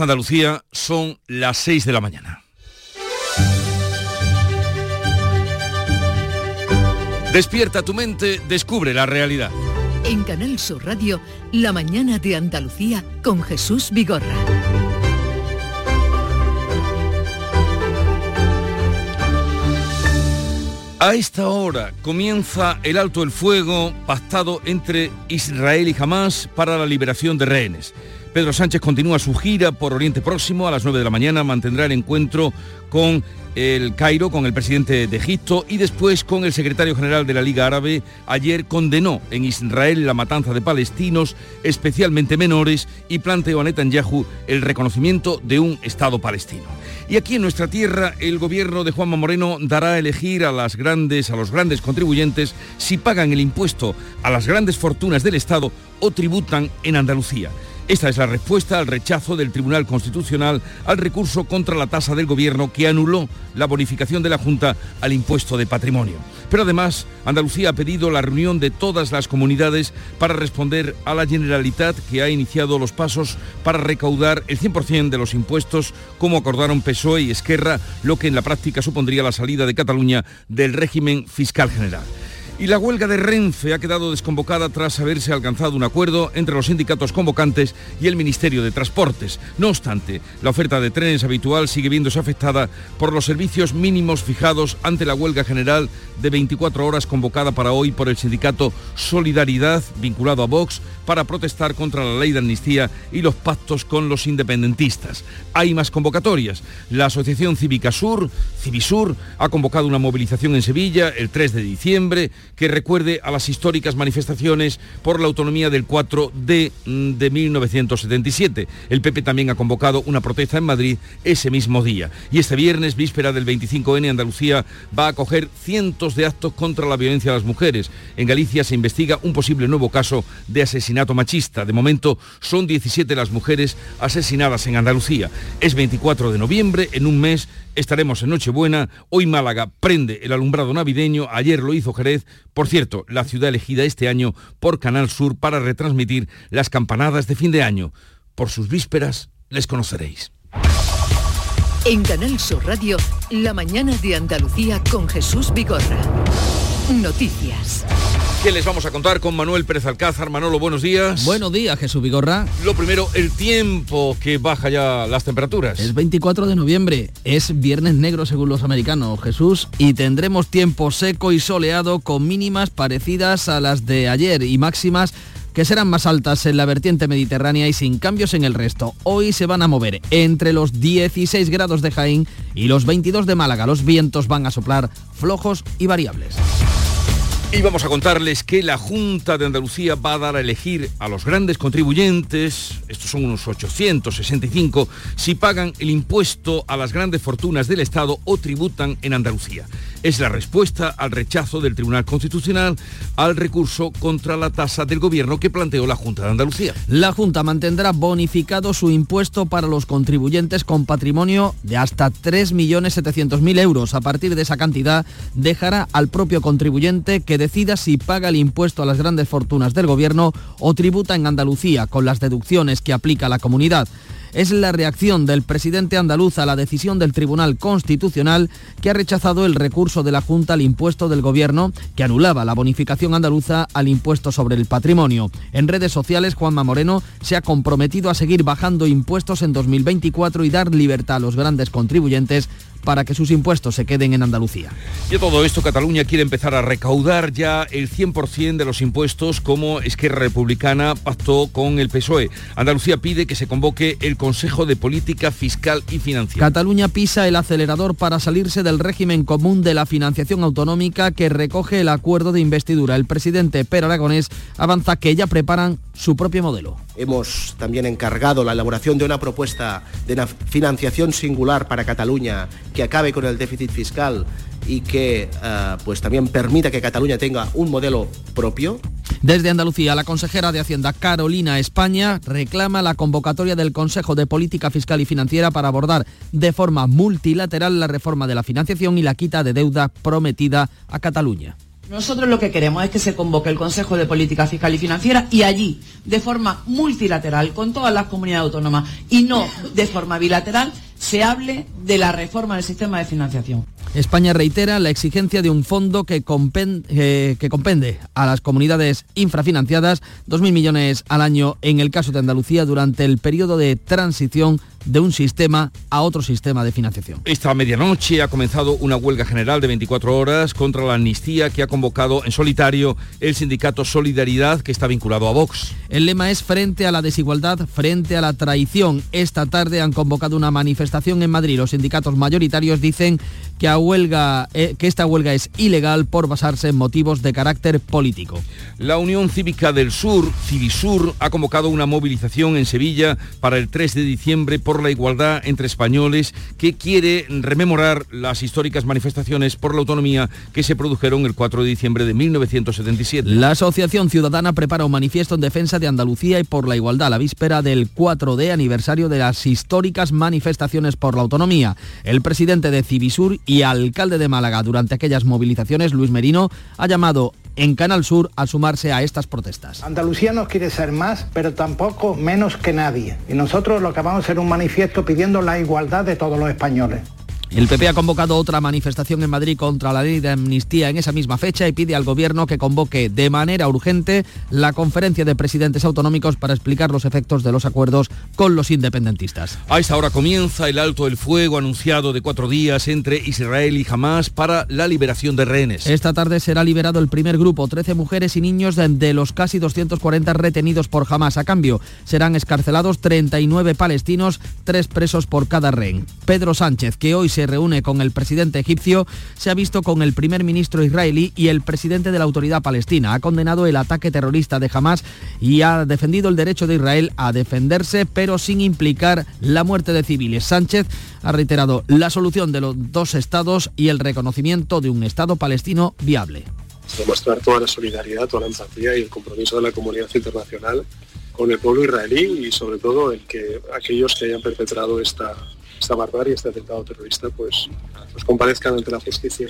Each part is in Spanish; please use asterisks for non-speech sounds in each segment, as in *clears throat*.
Andalucía son las 6 de la mañana. Despierta tu mente, descubre la realidad. En Canal Sur Radio, La mañana de Andalucía con Jesús Vigorra. A esta hora comienza el alto el fuego pactado entre Israel y Hamas para la liberación de rehenes. Pedro Sánchez continúa su gira por Oriente Próximo. A las 9 de la mañana mantendrá el encuentro con el Cairo, con el presidente de Egipto y después con el secretario general de la Liga Árabe. Ayer condenó en Israel la matanza de palestinos, especialmente menores, y planteó a Netanyahu el reconocimiento de un Estado palestino. Y aquí en nuestra tierra, el gobierno de Juanma Moreno dará a elegir a las grandes, a los grandes contribuyentes si pagan el impuesto a las grandes fortunas del Estado o tributan en Andalucía. Esta es la respuesta al rechazo del Tribunal Constitucional al recurso contra la tasa del Gobierno que anuló la bonificación de la Junta al impuesto de patrimonio. Pero además, Andalucía ha pedido la reunión de todas las comunidades para responder a la Generalitat que ha iniciado los pasos para recaudar el 100% de los impuestos como acordaron PSOE y Esquerra, lo que en la práctica supondría la salida de Cataluña del régimen fiscal general. Y la huelga de Renfe ha quedado desconvocada tras haberse alcanzado un acuerdo entre los sindicatos convocantes y el Ministerio de Transportes. No obstante, la oferta de trenes habitual sigue viéndose afectada por los servicios mínimos fijados ante la huelga general de 24 horas convocada para hoy por el sindicato Solidaridad, vinculado a Vox, para protestar contra la ley de amnistía y los pactos con los independentistas. Hay más convocatorias. La Asociación Cívica Sur, Civisur, ha convocado una movilización en Sevilla el 3 de diciembre que recuerde a las históricas manifestaciones por la autonomía del 4 de, mm, de 1977. El PP también ha convocado una protesta en Madrid ese mismo día. Y este viernes, víspera del 25N, Andalucía va a acoger cientos de actos contra la violencia a las mujeres. En Galicia se investiga un posible nuevo caso de asesinato machista. De momento son 17 las mujeres asesinadas en Andalucía. Es 24 de noviembre, en un mes estaremos en Nochebuena. Hoy Málaga prende el alumbrado navideño, ayer lo hizo Jerez. Por cierto, la ciudad elegida este año por Canal Sur para retransmitir las campanadas de fin de año. Por sus vísperas les conoceréis. En Canal Sur Radio, la mañana de Andalucía con Jesús Vigorra. Noticias. ¿Qué les vamos a contar con Manuel Pérez Alcázar? Manolo, buenos días. Buenos días, Jesús Vigorra. Lo primero, el tiempo que baja ya las temperaturas. Es 24 de noviembre, es viernes negro según los americanos, Jesús, y tendremos tiempo seco y soleado con mínimas parecidas a las de ayer y máximas que serán más altas en la vertiente mediterránea y sin cambios en el resto. Hoy se van a mover entre los 16 grados de Jaén y los 22 de Málaga. Los vientos van a soplar flojos y variables. Y vamos a contarles que la Junta de Andalucía va a dar a elegir a los grandes contribuyentes, estos son unos 865, si pagan el impuesto a las grandes fortunas del Estado o tributan en Andalucía. Es la respuesta al rechazo del Tribunal Constitucional al recurso contra la tasa del gobierno que planteó la Junta de Andalucía. La Junta mantendrá bonificado su impuesto para los contribuyentes con patrimonio de hasta 3.700.000 euros. A partir de esa cantidad dejará al propio contribuyente que decida si paga el impuesto a las grandes fortunas del gobierno o tributa en Andalucía con las deducciones que aplica la comunidad es la reacción del presidente andaluz a la decisión del Tribunal Constitucional que ha rechazado el recurso de la Junta al impuesto del Gobierno que anulaba la bonificación andaluza al impuesto sobre el patrimonio. En redes sociales, Juanma Moreno se ha comprometido a seguir bajando impuestos en 2024 y dar libertad a los grandes contribuyentes para que sus impuestos se queden en Andalucía. Y a todo esto, Cataluña quiere empezar a recaudar ya el 100% de los impuestos como Esquerra Republicana pactó con el PSOE. Andalucía pide que se convoque el Consejo de Política Fiscal y Financiera. Cataluña pisa el acelerador para salirse del régimen común de la financiación autonómica que recoge el acuerdo de investidura. El presidente Per Aragonés avanza que ya preparan su propio modelo. Hemos también encargado la elaboración de una propuesta de una financiación singular para Cataluña que acabe con el déficit fiscal y que uh, pues también permita que Cataluña tenga un modelo propio. Desde Andalucía, la consejera de Hacienda Carolina España reclama la convocatoria del Consejo de Política Fiscal y Financiera para abordar de forma multilateral la reforma de la financiación y la quita de deuda prometida a Cataluña. Nosotros lo que queremos es que se convoque el Consejo de Política Fiscal y Financiera y allí, de forma multilateral, con todas las comunidades autónomas y no de forma bilateral, se hable de la reforma del sistema de financiación. España reitera la exigencia de un fondo que, eh, compende a las comunidades infrafinanciadas 2.000 millones al año en el caso de Andalucía durante el periodo de transición de un sistema a otro sistema de financiación. Esta medianoche ha comenzado una huelga general de 24 horas contra la amnistía que ha convocado en solitario el sindicato Solidaridad que está vinculado a Vox. El lema es frente a la desigualdad, frente a la traición. Esta tarde han convocado una manifestación en Madrid. Los sindicatos mayoritarios dicen que, a huelga, eh, que esta huelga es ilegal por basarse en motivos de carácter político. La Unión Cívica del Sur, Civisur, ha convocado una movilización en Sevilla para el 3 de diciembre por la igualdad entre españoles que quiere rememorar las históricas manifestaciones por la autonomía que se produjeron el 4 de diciembre de 1977. La Asociación Ciudadana prepara un manifiesto en defensa de Andalucía y por la igualdad la víspera del 4D aniversario de las históricas manifestaciones por la autonomía. El presidente de Civisur y alcalde de Málaga durante aquellas movilizaciones, Luis Merino, ha llamado en Canal Sur a sumarse a estas protestas. Andalucía no quiere ser más, pero tampoco menos que nadie. Y nosotros lo que vamos a hacer un manifiesto pidiendo la igualdad de todos los españoles. El PP ha convocado otra manifestación en Madrid contra la ley de amnistía en esa misma fecha y pide al Gobierno que convoque de manera urgente la conferencia de presidentes autonómicos para explicar los efectos de los acuerdos con los independentistas. A esta hora comienza el alto del fuego anunciado de cuatro días entre Israel y Hamas para la liberación de rehenes. Esta tarde será liberado el primer grupo, 13 mujeres y niños de los casi 240 retenidos por Hamas. A cambio, serán escarcelados 39 palestinos, tres presos por cada rehén. Pedro Sánchez, que hoy se reúne con el presidente egipcio, se ha visto con el primer ministro israelí y el presidente de la autoridad palestina. Ha condenado el ataque terrorista de Hamas y ha defendido el derecho de Israel a defenderse, pero sin implicar la muerte de civiles. Sánchez ha reiterado la solución de los dos estados y el reconocimiento de un Estado palestino viable. Demostrar toda la solidaridad, toda la empatía y el compromiso de la comunidad internacional con el pueblo israelí y sobre todo el que aquellos que hayan perpetrado esta, esta barbarie, este atentado terrorista, pues, pues comparezcan ante la justicia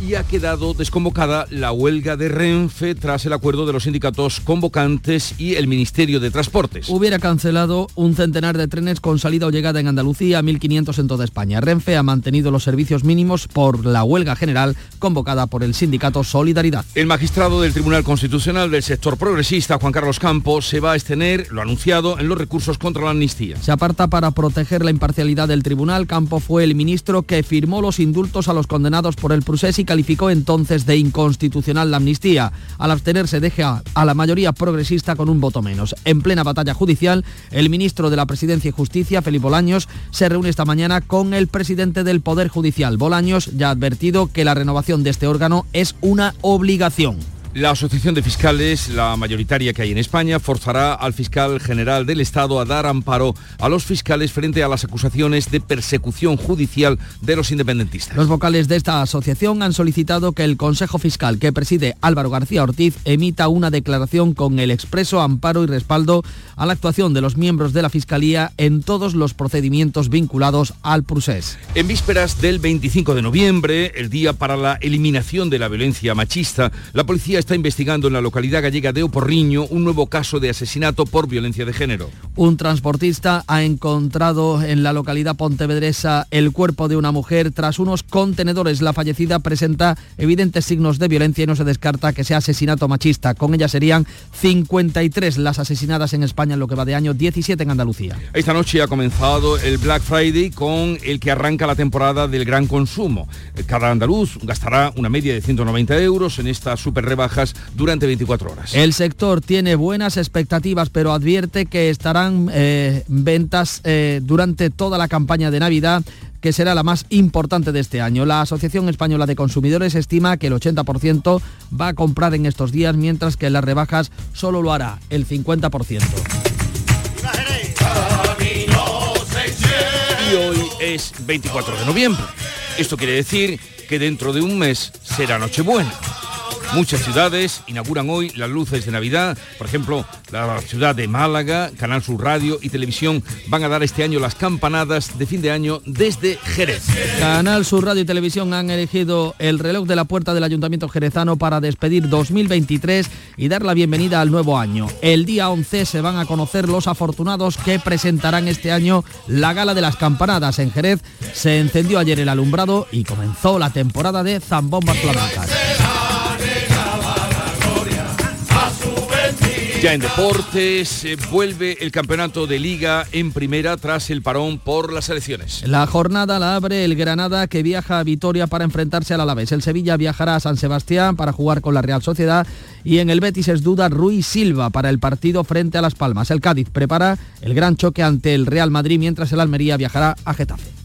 y ha quedado desconvocada la huelga de Renfe tras el acuerdo de los sindicatos convocantes y el Ministerio de Transportes. Hubiera cancelado un centenar de trenes con salida o llegada en Andalucía, 1.500 en toda España. Renfe ha mantenido los servicios mínimos por la huelga general convocada por el sindicato Solidaridad. El magistrado del Tribunal Constitucional del sector progresista, Juan Carlos Campos, se va a extener, lo anunciado, en los recursos contra la amnistía. Se aparta para proteger la imparcialidad del tribunal. Campos fue el ministro que firmó los indultos a los condenados por el procés y calificó entonces de inconstitucional la amnistía. Al abstenerse deja a la mayoría progresista con un voto menos. En plena batalla judicial, el ministro de la Presidencia y Justicia, Felipe Bolaños, se reúne esta mañana con el presidente del Poder Judicial. Bolaños ya ha advertido que la renovación de este órgano es una obligación. La Asociación de Fiscales, la mayoritaria que hay en España, forzará al fiscal general del Estado a dar amparo a los fiscales frente a las acusaciones de persecución judicial de los independentistas. Los vocales de esta asociación han solicitado que el Consejo Fiscal que preside Álvaro García Ortiz emita una declaración con el expreso amparo y respaldo a la actuación de los miembros de la Fiscalía en todos los procedimientos vinculados al procés. En vísperas del 25 de noviembre, el día para la eliminación de la violencia machista, la policía está investigando en la localidad gallega de Oporriño un nuevo caso de asesinato por violencia de género. Un transportista ha encontrado en la localidad pontevedresa el cuerpo de una mujer tras unos contenedores. La fallecida presenta evidentes signos de violencia y no se descarta que sea asesinato machista. Con ella serían 53 las asesinadas en España en lo que va de año, 17 en Andalucía. Esta noche ha comenzado el Black Friday con el que arranca la temporada del gran consumo. Cada andaluz gastará una media de 190 euros en esta super rebaja durante 24 horas. El sector tiene buenas expectativas, pero advierte que estarán eh, ventas eh, durante toda la campaña de Navidad que será la más importante de este año. La Asociación Española de Consumidores estima que el 80% va a comprar en estos días, mientras que en las rebajas solo lo hará el 50%. Y hoy es 24 de noviembre. Esto quiere decir que dentro de un mes será Nochebuena. Muchas ciudades inauguran hoy las luces de Navidad. Por ejemplo, la ciudad de Málaga, Canal Sur Radio y Televisión van a dar este año las campanadas de fin de año desde Jerez. Canal Sur Radio y Televisión han elegido el reloj de la puerta del Ayuntamiento jerezano para despedir 2023 y dar la bienvenida al nuevo año. El día 11 se van a conocer los afortunados que presentarán este año la gala de las campanadas en Jerez. Se encendió ayer el alumbrado y comenzó la temporada de zambombas flamencas. Ya en deportes eh, vuelve el campeonato de liga en primera tras el parón por las elecciones. La jornada la abre el Granada que viaja a Vitoria para enfrentarse al Alavés. El Sevilla viajará a San Sebastián para jugar con la Real Sociedad y en el Betis es duda Ruiz Silva para el partido frente a Las Palmas. El Cádiz prepara el gran choque ante el Real Madrid mientras el Almería viajará a Getafe.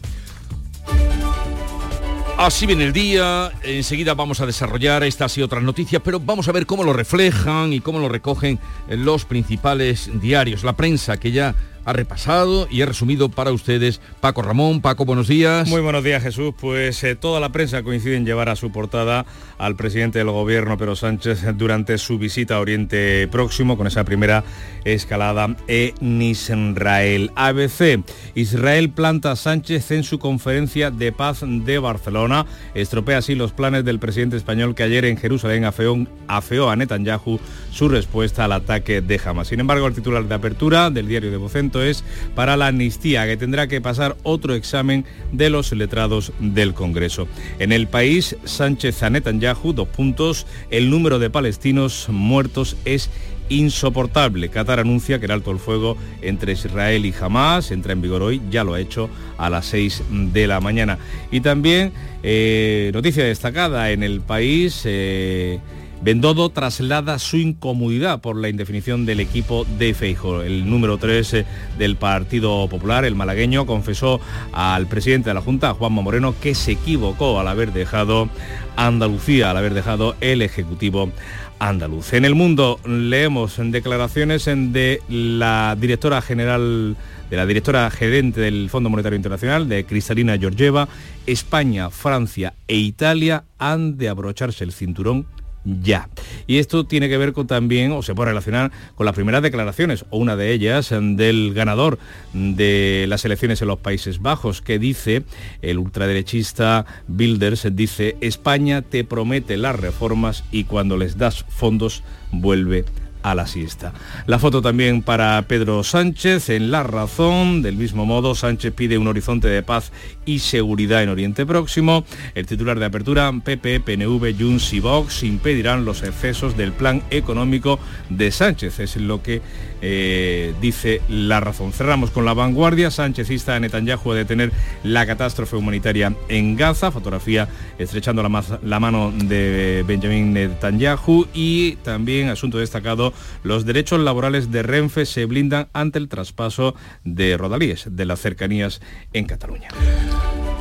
Así viene el día, enseguida vamos a desarrollar estas y otras noticias, pero vamos a ver cómo lo reflejan y cómo lo recogen los principales diarios, la prensa que ya ha repasado y ha resumido para ustedes Paco Ramón. Paco, buenos días. Muy buenos días, Jesús. Pues eh, toda la prensa coincide en llevar a su portada al presidente del gobierno, Pedro Sánchez, durante su visita a Oriente Próximo, con esa primera escalada en Israel. ABC, Israel planta Sánchez en su conferencia de paz de Barcelona. Estropea así los planes del presidente español que ayer en Jerusalén afeó, afeó a Netanyahu su respuesta al ataque de Hamas. Sin embargo, el titular de apertura del diario de Vocento es para la amnistía, que tendrá que pasar otro examen de los letrados del Congreso. En el país, Sánchez a Netanyahu, dos puntos, el número de palestinos muertos es insoportable. Qatar anuncia que el alto el fuego entre Israel y Hamas entra en vigor hoy, ya lo ha hecho a las 6 de la mañana. Y también eh, noticia destacada en el país. Eh, Bendodo traslada su incomodidad por la indefinición del equipo de Feijo. El número 3 eh, del Partido Popular, el malagueño, confesó al presidente de la Junta, Juanma Moreno, que se equivocó al haber dejado Andalucía, al haber dejado el Ejecutivo andaluz. En el mundo leemos declaraciones de la directora general de la directora gerente del Fondo Monetario Internacional, de Cristalina Georgieva, España, Francia e Italia han de abrocharse el cinturón ya. Y esto tiene que ver con también, o se puede relacionar con las primeras declaraciones, o una de ellas, del ganador de las elecciones en los Países Bajos, que dice, el ultraderechista Bilders, dice, España te promete las reformas y cuando les das fondos vuelve a la siesta. La foto también para Pedro Sánchez en La Razón. Del mismo modo, Sánchez pide un horizonte de paz y seguridad en Oriente Próximo. El titular de apertura, PP, PNV, Junts y Vox impedirán los excesos del plan económico de Sánchez. Es lo que eh, dice La Razón. Cerramos con la vanguardia. Sánchezista Netanyahu a detener la catástrofe humanitaria en Gaza. Fotografía estrechando la, mano de Benjamin Netanyahu. Y también, asunto destacado, los derechos laborales de Renfe se blindan ante el traspaso de Rodalíes, de las cercanías en Cataluña.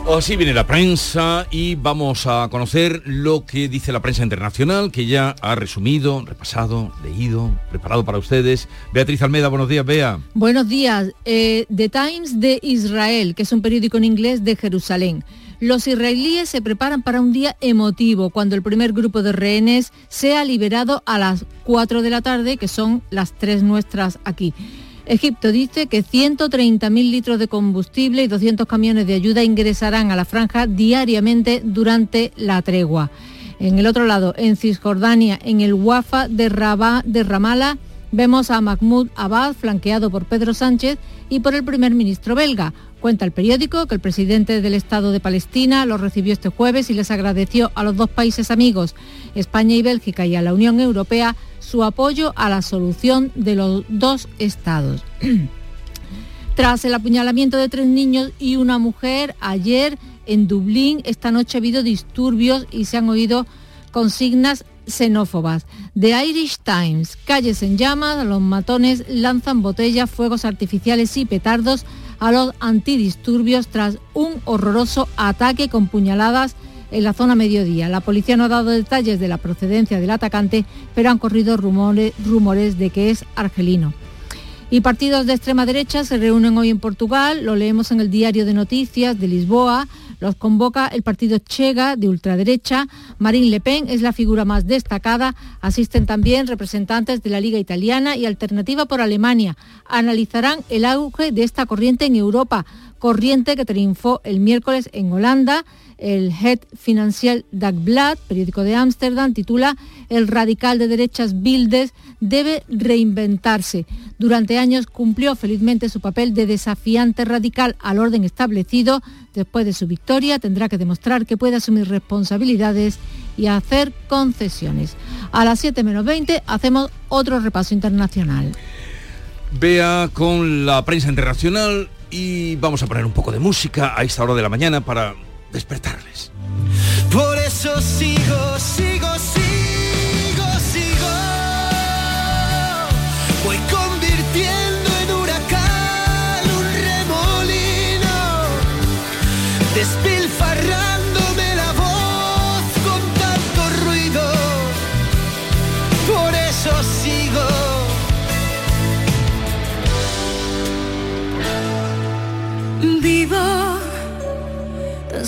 Así viene la prensa y vamos a conocer lo que dice la prensa internacional, que ya ha resumido, repasado, leído, preparado para ustedes. Beatriz Almeida, buenos días, Bea. Buenos días. Eh, The Times de Israel, que es un periódico en inglés de Jerusalén. Los israelíes se preparan para un día emotivo cuando el primer grupo de rehenes sea liberado a las 4 de la tarde, que son las 3 nuestras aquí. Egipto dice que 130.000 litros de combustible y 200 camiones de ayuda ingresarán a la franja diariamente durante la tregua. En el otro lado, en Cisjordania, en el Wafa de, de Ramallah, vemos a Mahmoud Abbas flanqueado por Pedro Sánchez y por el primer ministro belga. Cuenta el periódico que el presidente del Estado de Palestina los recibió este jueves y les agradeció a los dos países amigos, España y Bélgica, y a la Unión Europea su apoyo a la solución de los dos estados. *clears throat* Tras el apuñalamiento de tres niños y una mujer ayer en Dublín, esta noche ha habido disturbios y se han oído consignas xenófobas. The Irish Times, calles en llamas, los matones lanzan botellas, fuegos artificiales y petardos a los antidisturbios tras un horroroso ataque con puñaladas en la zona mediodía. La policía no ha dado detalles de la procedencia del atacante, pero han corrido rumores, rumores de que es argelino. Y partidos de extrema derecha se reúnen hoy en Portugal, lo leemos en el diario de noticias de Lisboa, los convoca el partido Chega de ultraderecha. Marine Le Pen es la figura más destacada. Asisten también representantes de la Liga Italiana y Alternativa por Alemania. Analizarán el auge de esta corriente en Europa, corriente que triunfó el miércoles en Holanda el Head Financial Dagblad, periódico de Ámsterdam, titula El radical de derechas Bildes debe reinventarse. Durante años cumplió felizmente su papel de desafiante radical al orden establecido. Después de su victoria tendrá que demostrar que puede asumir responsabilidades y hacer concesiones. A las 7 menos 20 hacemos otro repaso internacional. Vea con la prensa internacional y vamos a poner un poco de música a esta hora de la mañana para despertarles. Por eso sigo, sigo, sigo, sigo.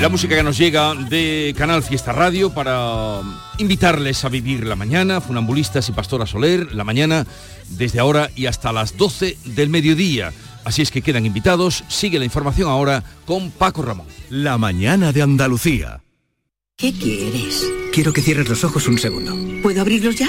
La música que nos llega de Canal Fiesta Radio para invitarles a vivir la mañana, funambulistas y Pastora Soler, la mañana desde ahora y hasta las 12 del mediodía. Así es que quedan invitados. Sigue la información ahora con Paco Ramón. La mañana de Andalucía. ¿Qué quieres? Quiero que cierres los ojos un segundo. ¿Puedo abrirlos ya?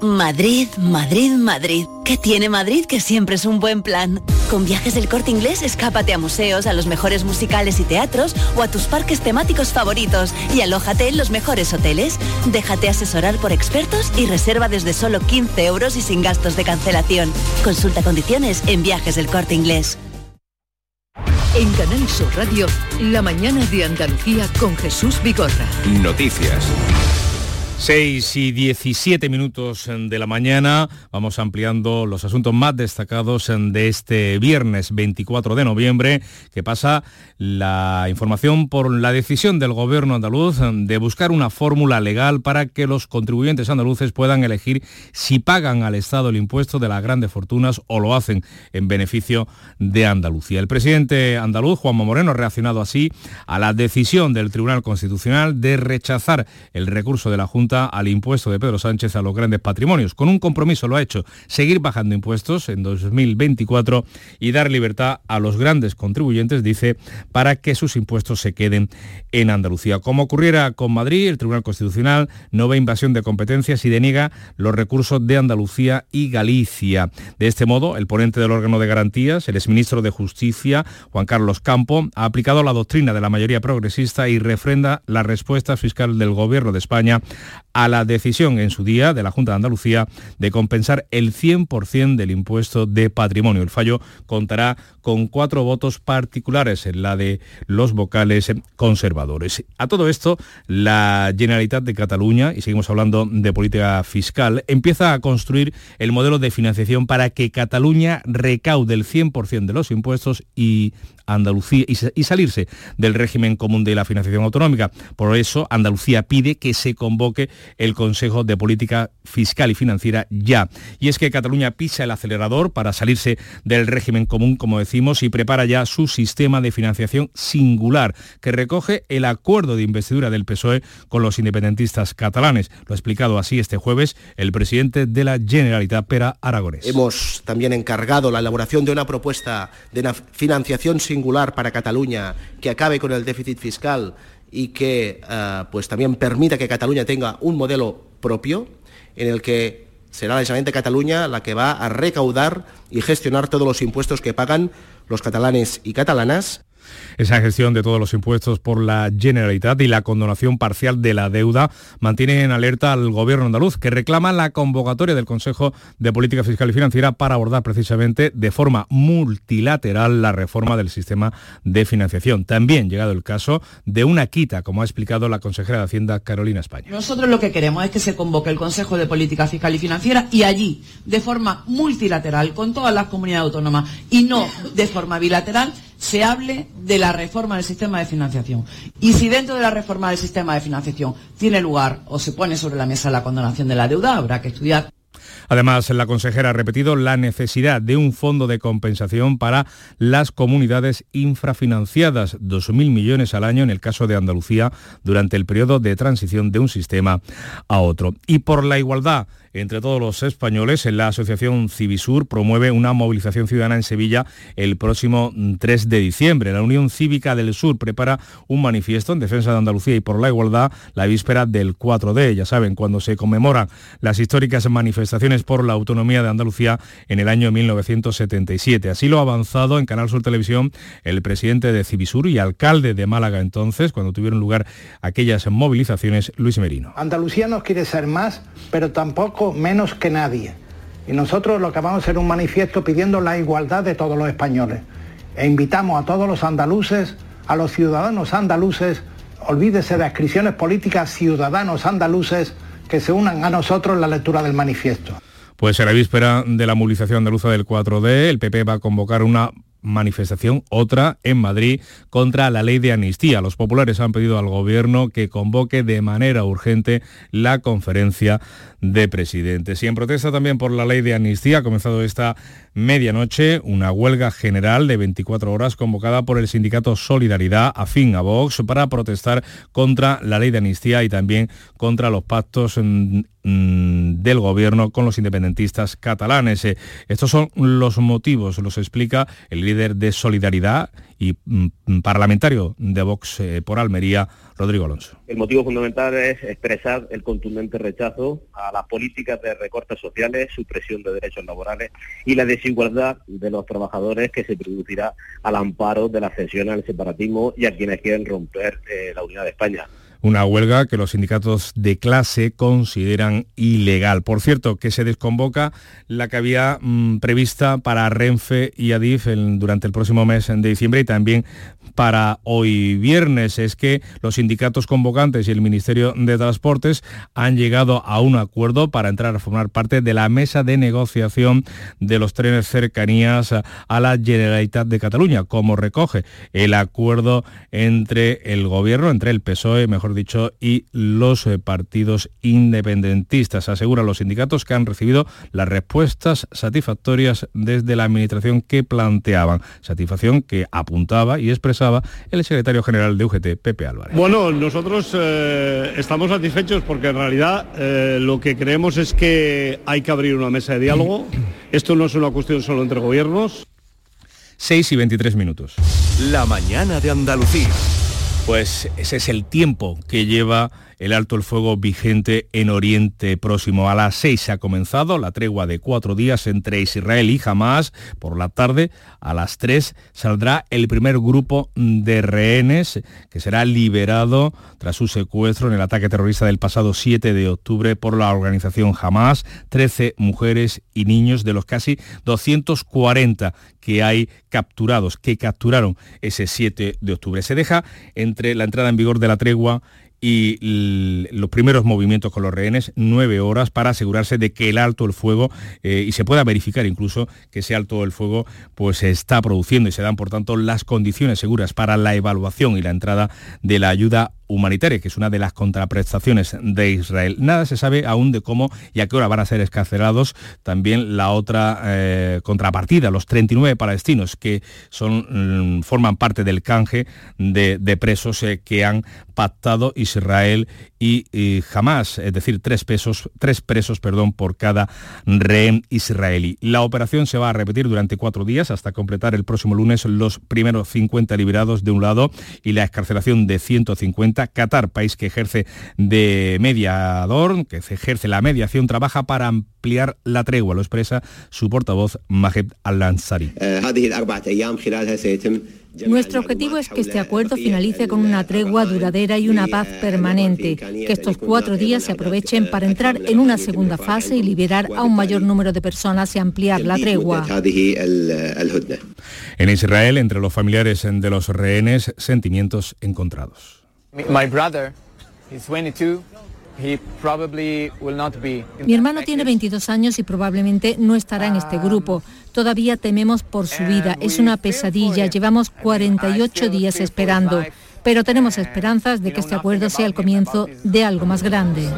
Madrid, Madrid, Madrid. ¿Qué tiene Madrid que siempre es un buen plan? Con viajes del corte inglés, escápate a museos, a los mejores musicales y teatros o a tus parques temáticos favoritos y alójate en los mejores hoteles. Déjate asesorar por expertos y reserva desde solo 15 euros y sin gastos de cancelación. Consulta condiciones en viajes del corte inglés. En Canal Sur Radio, la mañana de Andalucía con Jesús Vigorra. Noticias. 6 y 17 minutos de la mañana vamos ampliando los asuntos más destacados de este viernes 24 de noviembre que pasa la información por la decisión del gobierno andaluz de buscar una fórmula legal para que los contribuyentes andaluces puedan elegir si pagan al Estado el impuesto de las grandes fortunas o lo hacen en beneficio de Andalucía. El presidente andaluz, Juanma Moreno, ha reaccionado así a la decisión del Tribunal Constitucional de rechazar el recurso de la Junta al impuesto de Pedro Sánchez a los grandes patrimonios. Con un compromiso lo ha hecho, seguir bajando impuestos en 2024 y dar libertad a los grandes contribuyentes, dice, para que sus impuestos se queden en Andalucía. Como ocurriera con Madrid, el Tribunal Constitucional no ve invasión de competencias y deniega los recursos de Andalucía y Galicia. De este modo, el ponente del órgano de garantías, el exministro de Justicia, Juan Carlos Campo, ha aplicado la doctrina de la mayoría progresista y refrenda la respuesta fiscal del Gobierno de España a la decisión en su día de la Junta de Andalucía de compensar el 100% del impuesto de patrimonio. El fallo contará con cuatro votos particulares en la de los vocales conservadores. A todo esto, la Generalitat de Cataluña, y seguimos hablando de política fiscal, empieza a construir el modelo de financiación para que Cataluña recaude el 100% de los impuestos y Andalucía y, salirse del régimen común de la financiación autonómica. Por eso Andalucía pide que se convoque el Consejo de Política Fiscal y Financiera ya. Y es que Cataluña pisa el acelerador para salirse del régimen común, como decimos, y prepara ya su sistema de financiación singular, que recoge el acuerdo de investidura del PSOE con los independentistas catalanes. Lo ha explicado así este jueves el presidente de la Generalitat, Pera Aragonés. Hemos también encargado la elaboración de una propuesta de financiación singular para Cataluña que acabe con el déficit fiscal y que eh, pues también permita que Cataluña tenga un modelo propio en el que será de Cataluña la que va a recaudar y gestionar todos los impuestos que pagan los catalanes y catalanas esa gestión de todos los impuestos por la Generalitat y la condonación parcial de la deuda mantiene en alerta al gobierno andaluz, que reclama la convocatoria del Consejo de Política Fiscal y Financiera para abordar precisamente de forma multilateral la reforma del sistema de financiación. También llegado el caso de una quita, como ha explicado la consejera de Hacienda Carolina España. Nosotros lo que queremos es que se convoque el Consejo de Política Fiscal y Financiera y allí, de forma multilateral, con todas las comunidades autónomas y no de forma bilateral, se hable de la reforma del sistema de financiación. Y si dentro de la reforma del sistema de financiación tiene lugar o se pone sobre la mesa la condonación de la deuda, habrá que estudiar Además, la consejera ha repetido la necesidad de un fondo de compensación para las comunidades infrafinanciadas, 2.000 millones al año en el caso de Andalucía durante el periodo de transición de un sistema a otro. Y por la igualdad, entre todos los españoles, la Asociación Civisur promueve una movilización ciudadana en Sevilla el próximo 3 de diciembre. La Unión Cívica del Sur prepara un manifiesto en defensa de Andalucía y por la igualdad la víspera del 4D, ya saben, cuando se conmemoran las históricas manifestaciones por la autonomía de Andalucía en el año 1977. Así lo ha avanzado en Canal Sur Televisión el presidente de Civisur y alcalde de Málaga entonces, cuando tuvieron lugar aquellas movilizaciones, Luis Merino. Andalucía no quiere ser más, pero tampoco menos que nadie. Y nosotros lo que vamos a hacer un manifiesto pidiendo la igualdad de todos los españoles. E invitamos a todos los andaluces, a los ciudadanos andaluces, olvídese de inscripciones políticas, ciudadanos andaluces, que se unan a nosotros en la lectura del manifiesto. Pues en la víspera de la movilización andaluza del 4D, el PP va a convocar una manifestación, otra en Madrid, contra la ley de amnistía. Los populares han pedido al gobierno que convoque de manera urgente la conferencia de presidentes. Y en protesta también por la ley de amnistía ha comenzado esta medianoche una huelga general de 24 horas convocada por el sindicato Solidaridad afín a Vox para protestar contra la ley de amnistía y también contra los pactos mm, del gobierno con los independentistas catalanes. Eh, estos son los motivos, los explica el líder de Solidaridad y mm, parlamentario de Vox eh, por Almería, Rodrigo Alonso. El motivo fundamental es expresar el contundente rechazo a las políticas de recortes sociales, supresión de derechos laborales y la desigualdad de los trabajadores que se producirá al amparo de la cesión al separatismo y a quienes quieren romper eh, la unidad de España una huelga que los sindicatos de clase consideran ilegal. Por cierto, que se desconvoca la que había mm, prevista para Renfe y Adif durante el próximo mes de diciembre y también para hoy viernes. Es que los sindicatos convocantes y el Ministerio de Transportes han llegado a un acuerdo para entrar a formar parte de la mesa de negociación de los trenes cercanías a la Generalitat de Cataluña, como recoge el acuerdo entre el gobierno, entre el PSOE, mejor dicho, y los eh, partidos independentistas. Aseguran los sindicatos que han recibido las respuestas satisfactorias desde la administración que planteaban. Satisfacción que apuntaba y expresaba el secretario general de UGT, Pepe Álvarez. Bueno, nosotros eh, estamos satisfechos porque en realidad eh, lo que creemos es que hay que abrir una mesa de diálogo. *clears throat* Esto no es una cuestión solo entre gobiernos. 6 y 23 minutos. La mañana de Andalucía. Pues ese es el tiempo que lleva el alto el fuego vigente en Oriente Próximo. A las seis se ha comenzado la tregua de cuatro días entre Israel y Hamas. Por la tarde, a las tres, saldrá el primer grupo de rehenes que será liberado tras su secuestro en el ataque terrorista del pasado 7 de octubre por la organización Hamas. 13 mujeres y niños de los casi 240 que hay capturados, que capturaron ese 7 de octubre. Se deja entre la entrada en vigor de la tregua y los primeros movimientos con los rehenes, nueve horas para asegurarse de que el alto el fuego eh, y se pueda verificar incluso que ese alto el fuego pues se está produciendo y se dan por tanto las condiciones seguras para la evaluación y la entrada de la ayuda humanitaria, que es una de las contraprestaciones de Israel. Nada se sabe aún de cómo y a qué hora van a ser escarcelados. También la otra eh, contrapartida, los 39 palestinos que son, mm, forman parte del canje de, presos eh, que han pactado Israel y, jamás, es decir, tres, pesos, tres presos perdón, por cada rehén israelí. La operación se va a repetir durante cuatro días hasta completar el próximo lunes los primeros 50 liberados de un lado y la escarcelación de 150. Qatar, país que ejerce de mediador, que ejerce la mediación, trabaja para ampliar la tregua, lo expresa su portavoz Majed Al-Ansari. Nuestro objetivo es que este acuerdo finalice con una tregua duradera y una paz permanente, que estos cuatro días se aprovechen para entrar en una segunda fase y liberar a un mayor número de personas y ampliar la tregua. En Israel, entre los familiares de los rehenes, sentimientos encontrados. My brother, 22. Mi hermano tiene 22 años y probablemente no estará en este grupo. Todavía tememos por su vida. Es una pesadilla. Llevamos 48 días esperando. Pero tenemos esperanzas de que este acuerdo sea el comienzo de algo más grande.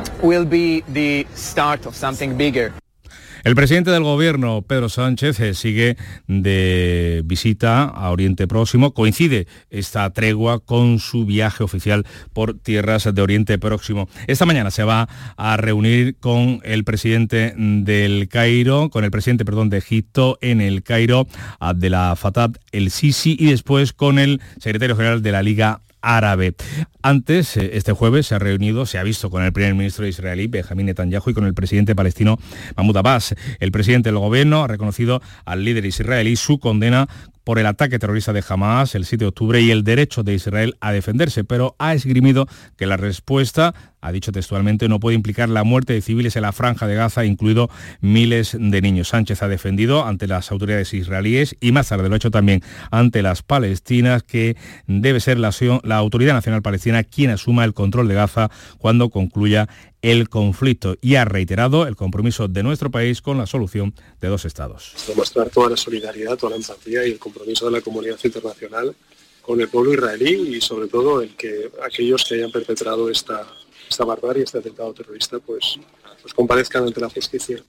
El presidente del gobierno, Pedro Sánchez, eh, sigue de visita a Oriente Próximo. Coincide esta tregua con su viaje oficial por tierras de Oriente Próximo. Esta mañana se va a reunir con el presidente del Cairo, con el presidente, perdón, de Egipto en el Cairo, la Fattah el Sisi, y después con el secretario general de la Liga árabe. Antes, eh, este jueves, se ha reunido, se ha visto con el primer ministro israelí, Benjamín Netanyahu, y con el presidente palestino, Mahmoud Abbas. El presidente del gobierno ha reconocido al líder israelí su condena por el ataque terrorista de Hamas el 7 de octubre y el derecho de Israel a defenderse, pero ha esgrimido que la respuesta, ha dicho textualmente, no puede implicar la muerte de civiles en la franja de Gaza, incluido miles de niños. Sánchez ha defendido ante las autoridades israelíes y más tarde lo ha hecho también ante las palestinas que debe ser la, Autoridad Nacional Palestina quien asuma el control de Gaza cuando concluya el conflicto y ha reiterado el compromiso de nuestro país con la solución de dos estados. Demostrar toda la solidaridad, toda la empatía y el compromiso de la comunidad internacional con el pueblo israelí y sobre todo el que aquellos que hayan perpetrado esta, esta barbarie, este atentado terrorista, pues, pues comparezcan ante la justicia.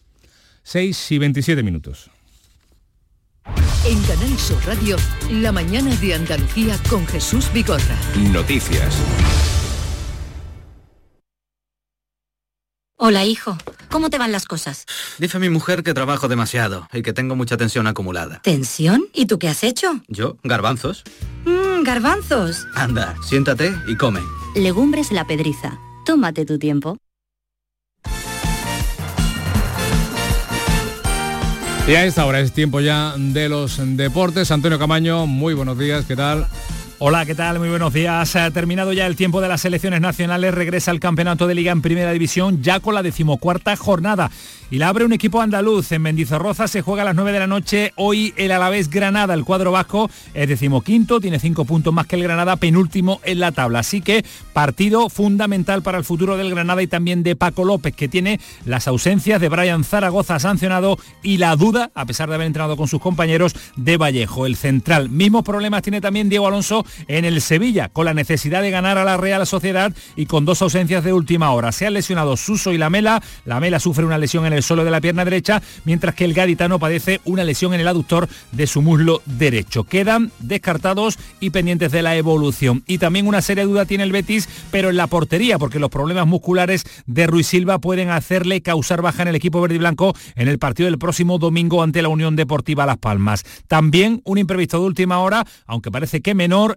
6 y 27 minutos. En Canal Sur Radio, la mañana de Andalucía con Jesús Bigorra. Noticias. Hola, hijo. ¿Cómo te van las cosas? Dice mi mujer que trabajo demasiado y que tengo mucha tensión acumulada. ¿Tensión? ¿Y tú qué has hecho? Yo, garbanzos. Mmm, garbanzos. Anda, siéntate y come. Legumbres la pedriza. Tómate tu tiempo. Y a esta hora es tiempo ya de los deportes. Antonio Camaño, muy buenos días, ¿qué tal? Hola, ¿qué tal? Muy buenos días. Ha terminado ya el tiempo de las selecciones nacionales. Regresa al campeonato de liga en primera división ya con la decimocuarta jornada y la abre un equipo andaluz. En Mendizorroza se juega a las 9 de la noche. Hoy el Alavés Granada, el cuadro vasco, es decimoquinto, tiene cinco puntos más que el Granada, penúltimo en la tabla. Así que partido fundamental para el futuro del Granada y también de Paco López, que tiene las ausencias de Brian Zaragoza sancionado y la duda, a pesar de haber entrenado con sus compañeros, de Vallejo, el central. Mismos problemas tiene también Diego Alonso en el Sevilla, con la necesidad de ganar a la Real Sociedad y con dos ausencias de última hora. Se han lesionado Suso y Lamela. Lamela sufre una lesión en el el suelo de la pierna derecha, mientras que el gaditano padece una lesión en el aductor de su muslo derecho. Quedan descartados y pendientes de la evolución. Y también una seria duda tiene el Betis, pero en la portería, porque los problemas musculares de Ruiz Silva pueden hacerle causar baja en el equipo verde y blanco en el partido del próximo domingo ante la Unión Deportiva Las Palmas. También un imprevisto de última hora, aunque parece que menor,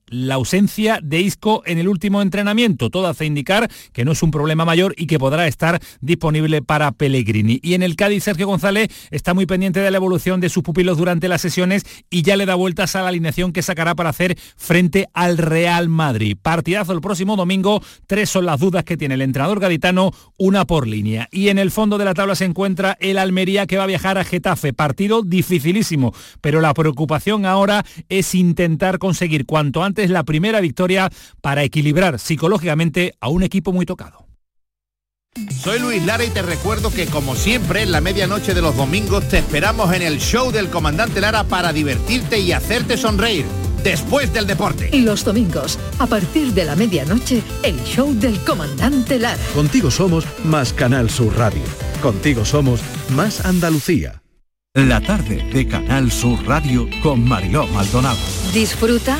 la ausencia de Isco en el último entrenamiento. Todo hace indicar que no es un problema mayor y que podrá estar disponible para Pellegrini. Y en el Cádiz, Sergio González está muy pendiente de la evolución de sus pupilos durante las sesiones y ya le da vueltas a la alineación que sacará para hacer frente al Real Madrid. Partidazo el próximo domingo. Tres son las dudas que tiene el entrenador gaditano, una por línea. Y en el fondo de la tabla se encuentra el Almería que va a viajar a Getafe. Partido dificilísimo, pero la preocupación ahora es intentar conseguir cuanto antes es la primera victoria para equilibrar psicológicamente a un equipo muy tocado. Soy Luis Lara y te recuerdo que como siempre en la medianoche de los domingos te esperamos en el show del comandante Lara para divertirte y hacerte sonreír después del deporte. Los domingos, a partir de la medianoche, el show del comandante Lara. Contigo somos más Canal Sur Radio. Contigo somos más Andalucía. La tarde de Canal Sur Radio con Mariló Maldonado. Disfruta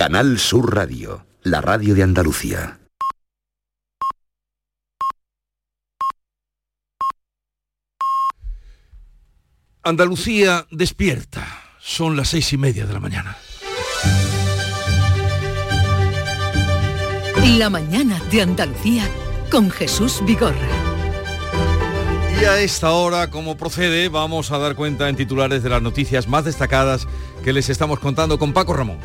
Canal Sur Radio, la radio de Andalucía. Andalucía despierta. Son las seis y media de la mañana. La mañana de Andalucía con Jesús Vigorra. Y a esta hora, como procede, vamos a dar cuenta en titulares de las noticias más destacadas que les estamos contando con Paco Ramón.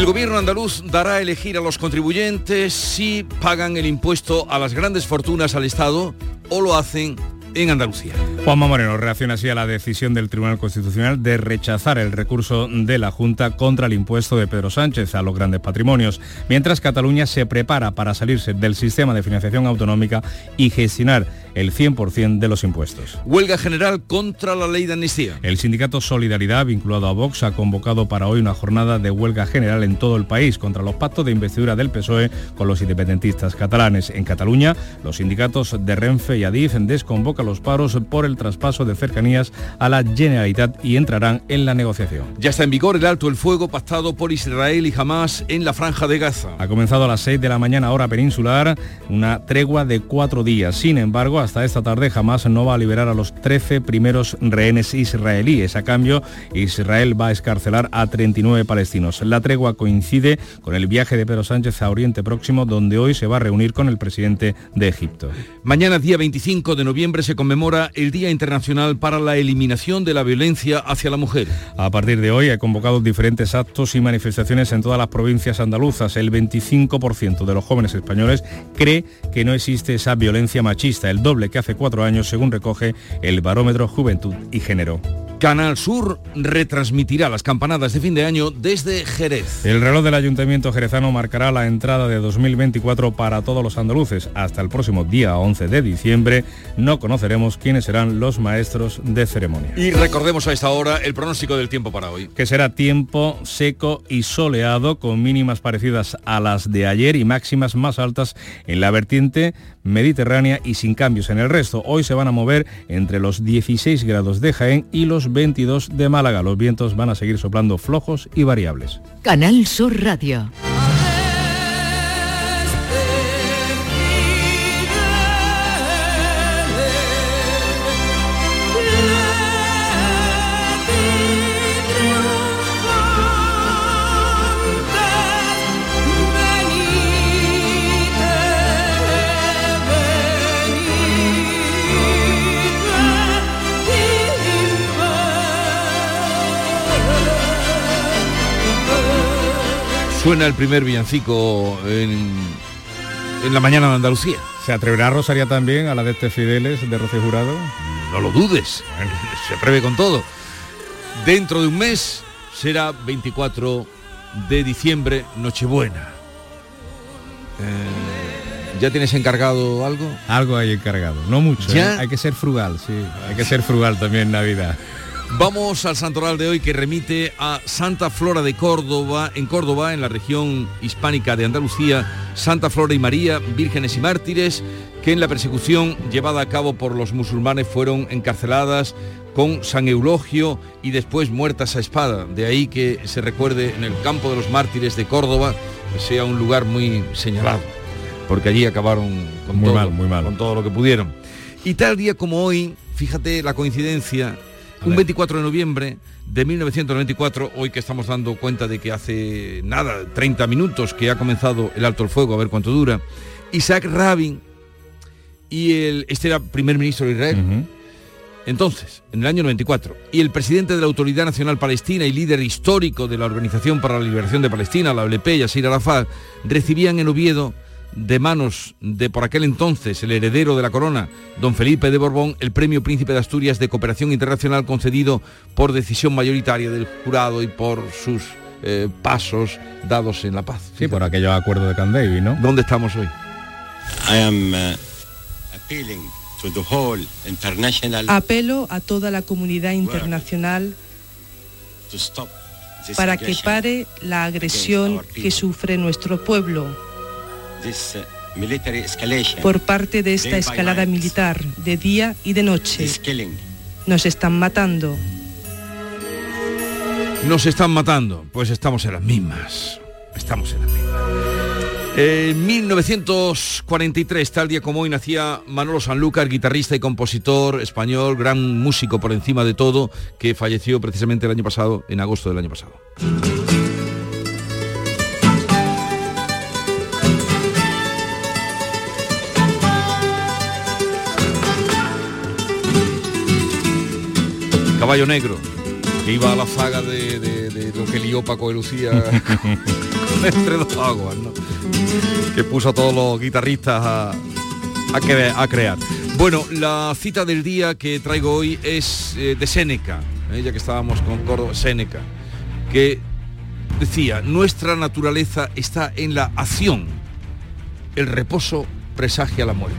El gobierno andaluz dará a elegir a los contribuyentes si pagan el impuesto a las grandes fortunas al Estado o lo hacen en Andalucía. Juanma Moreno reacciona así a la decisión del Tribunal Constitucional de rechazar el recurso de la Junta contra el impuesto de Pedro Sánchez a los grandes patrimonios, mientras Cataluña se prepara para salirse del sistema de financiación autonómica y gestionar el 100% de los impuestos. Huelga general contra la ley de amnistía. El sindicato Solidaridad, vinculado a Vox, ha convocado para hoy una jornada de huelga general en todo el país contra los pactos de investidura del PSOE con los independentistas catalanes. En Cataluña, los sindicatos de Renfe y Adif desconvocan los paros por el traspaso de cercanías a la Generalitat y entrarán en la negociación. Ya está en vigor el alto el fuego pactado por Israel y Hamas en la franja de Gaza. Ha comenzado a las 6 de la mañana hora peninsular una tregua de cuatro días. Sin embargo, hasta esta tarde Hamas no va a liberar a los 13 primeros rehenes israelíes. A cambio, Israel va a escarcelar a 39 palestinos. La tregua coincide con el viaje de Pedro Sánchez a Oriente Próximo, donde hoy se va a reunir con el presidente de Egipto. Mañana, día 25 de noviembre, se conmemora el Día Internacional para la Eliminación de la Violencia hacia la Mujer. A partir de hoy ha convocado diferentes actos y manifestaciones en todas las provincias andaluzas. El 25% de los jóvenes españoles cree que no existe esa violencia machista, el doble que hace cuatro años, según recoge el barómetro Juventud y Género. Canal Sur retransmitirá las campanadas de fin de año desde Jerez. El reloj del Ayuntamiento jerezano marcará la entrada de 2024 para todos los andaluces. Hasta el próximo día 11 de diciembre no conoceremos quiénes serán los maestros de ceremonia. Y recordemos a esta hora el pronóstico del tiempo para hoy. Que será tiempo seco y soleado con mínimas parecidas a las de ayer y máximas más altas en la vertiente mediterránea y sin cambios en el resto. Hoy se van a mover entre los 16 grados de Jaén y los 22 de Málaga. Los vientos van a seguir soplando flojos y variables. Canal Sur Radio. Suena el primer villancico en, en la mañana de Andalucía. ¿Se atreverá Rosaria también a la de este Fideles de Rocío Jurado? No lo dudes, *laughs* se prevé con todo. Dentro de un mes será 24 de diciembre, Nochebuena. Eh, ¿Ya tienes encargado algo? Algo hay encargado, no mucho. ¿Ya? ¿eh? Hay que ser frugal, sí. Hay que ser frugal también en Navidad. Vamos al santoral de hoy que remite a Santa Flora de Córdoba, en Córdoba, en la región hispánica de Andalucía, Santa Flora y María, vírgenes y mártires, que en la persecución llevada a cabo por los musulmanes fueron encarceladas con San Eulogio y después muertas a espada. De ahí que se recuerde en el campo de los mártires de Córdoba, que sea un lugar muy señalado. porque allí acabaron con, Muy todo, mal, muy mal. con todo lo que pudieron. Y tal día como hoy, fíjate la coincidencia, un 24 de noviembre de 1994, hoy que estamos dando cuenta de que hace nada, 30 minutos que ha comenzado el alto el fuego, a ver cuánto dura, Isaac Rabin y el, este era primer ministro de Israel. Entonces, en el año 94, y el presidente de la Autoridad Nacional Palestina y líder histórico de la Organización para la Liberación de Palestina, la OLP, Yasir Arafat, recibían en Oviedo de manos de por aquel entonces el heredero de la corona, don Felipe de Borbón, el premio Príncipe de Asturias de Cooperación Internacional concedido por decisión mayoritaria del jurado y por sus eh, pasos dados en la paz. Sí, por aquellos acuerdos de Camp David, ¿no? ¿Dónde estamos hoy? I am uh, appealing to the whole international Apelo a toda la comunidad internacional to stop this para que aggression, pare la agresión que sufre nuestro pueblo por parte de esta escalada night, militar de día y de noche. Nos están matando. Nos están matando. Pues estamos en las mismas. Estamos en las mismas. En 1943, tal día como hoy, nacía Manolo Sanlúcar, guitarrista y compositor español, gran músico por encima de todo, que falleció precisamente el año pasado, en agosto del año pasado. Caballo Negro, que iba a la saga de, de- de lo que lió Paco de Lucía *laughs* *laughs* entre dos aguas, ¿no? que puso a todos los guitarristas a, a, que- a crear. Bueno, la cita del día que traigo hoy es eh, de Séneca, ¿eh? ya que estábamos con Córdoba, Séneca, que decía, nuestra naturaleza está en la acción, el reposo presagia la muerte.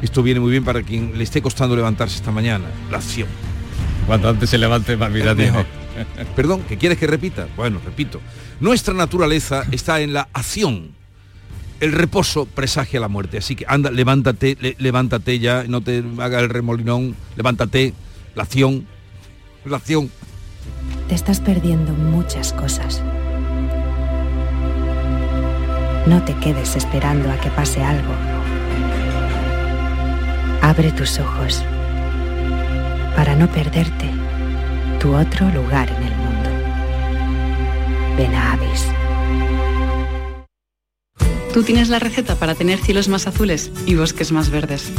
Esto viene muy bien para quien le esté costando levantarse esta mañana, la acción. Cuanto antes se levante, más vida tiene. *laughs* Perdón, ¿que quieres que repita? Bueno, repito. Nuestra naturaleza está en la acción. El reposo presagia la muerte. Así que anda, levántate, le- levántate ya, no te haga el remolinón, levántate, la acción, la acción. Te estás perdiendo muchas cosas. No te quedes esperando a que pase algo. Abre tus ojos para no perderte tu otro lugar en el mundo. Ven a Avis. Tú tienes la receta para tener cielos más azules y bosques más verdes.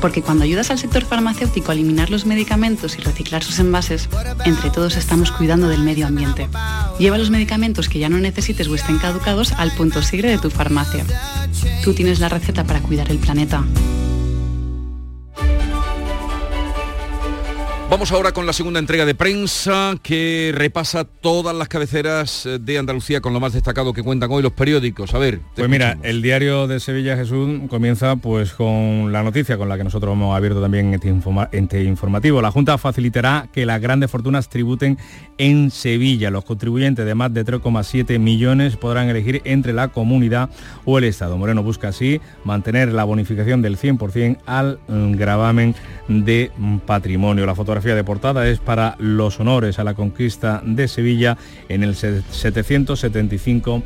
Porque cuando ayudas al sector farmacéutico a eliminar los medicamentos y reciclar sus envases, entre todos estamos cuidando del medio ambiente. Lleva los medicamentos que ya no necesites o estén caducados al punto sigre de tu farmacia. Tú tienes la receta para cuidar el planeta. Vamos ahora con la segunda entrega de prensa que repasa todas las cabeceras eh, de Andalucía con lo más destacado que cuentan hoy los periódicos. A ver, Pues mira, el diario de Sevilla Jesús comienza pues con la noticia con la que nosotros hemos abierto también este, informa- este informativo. La Junta facilitará que las grandes fortunas tributen en Sevilla. Los contribuyentes de más de 3,7 millones podrán elegir entre la comunidad o el Estado. Moreno busca así mantener la bonificación del 100% al mm, gravamen de mm, patrimonio. La fotografía de portada es para los honores a la conquista de Sevilla en el se- 775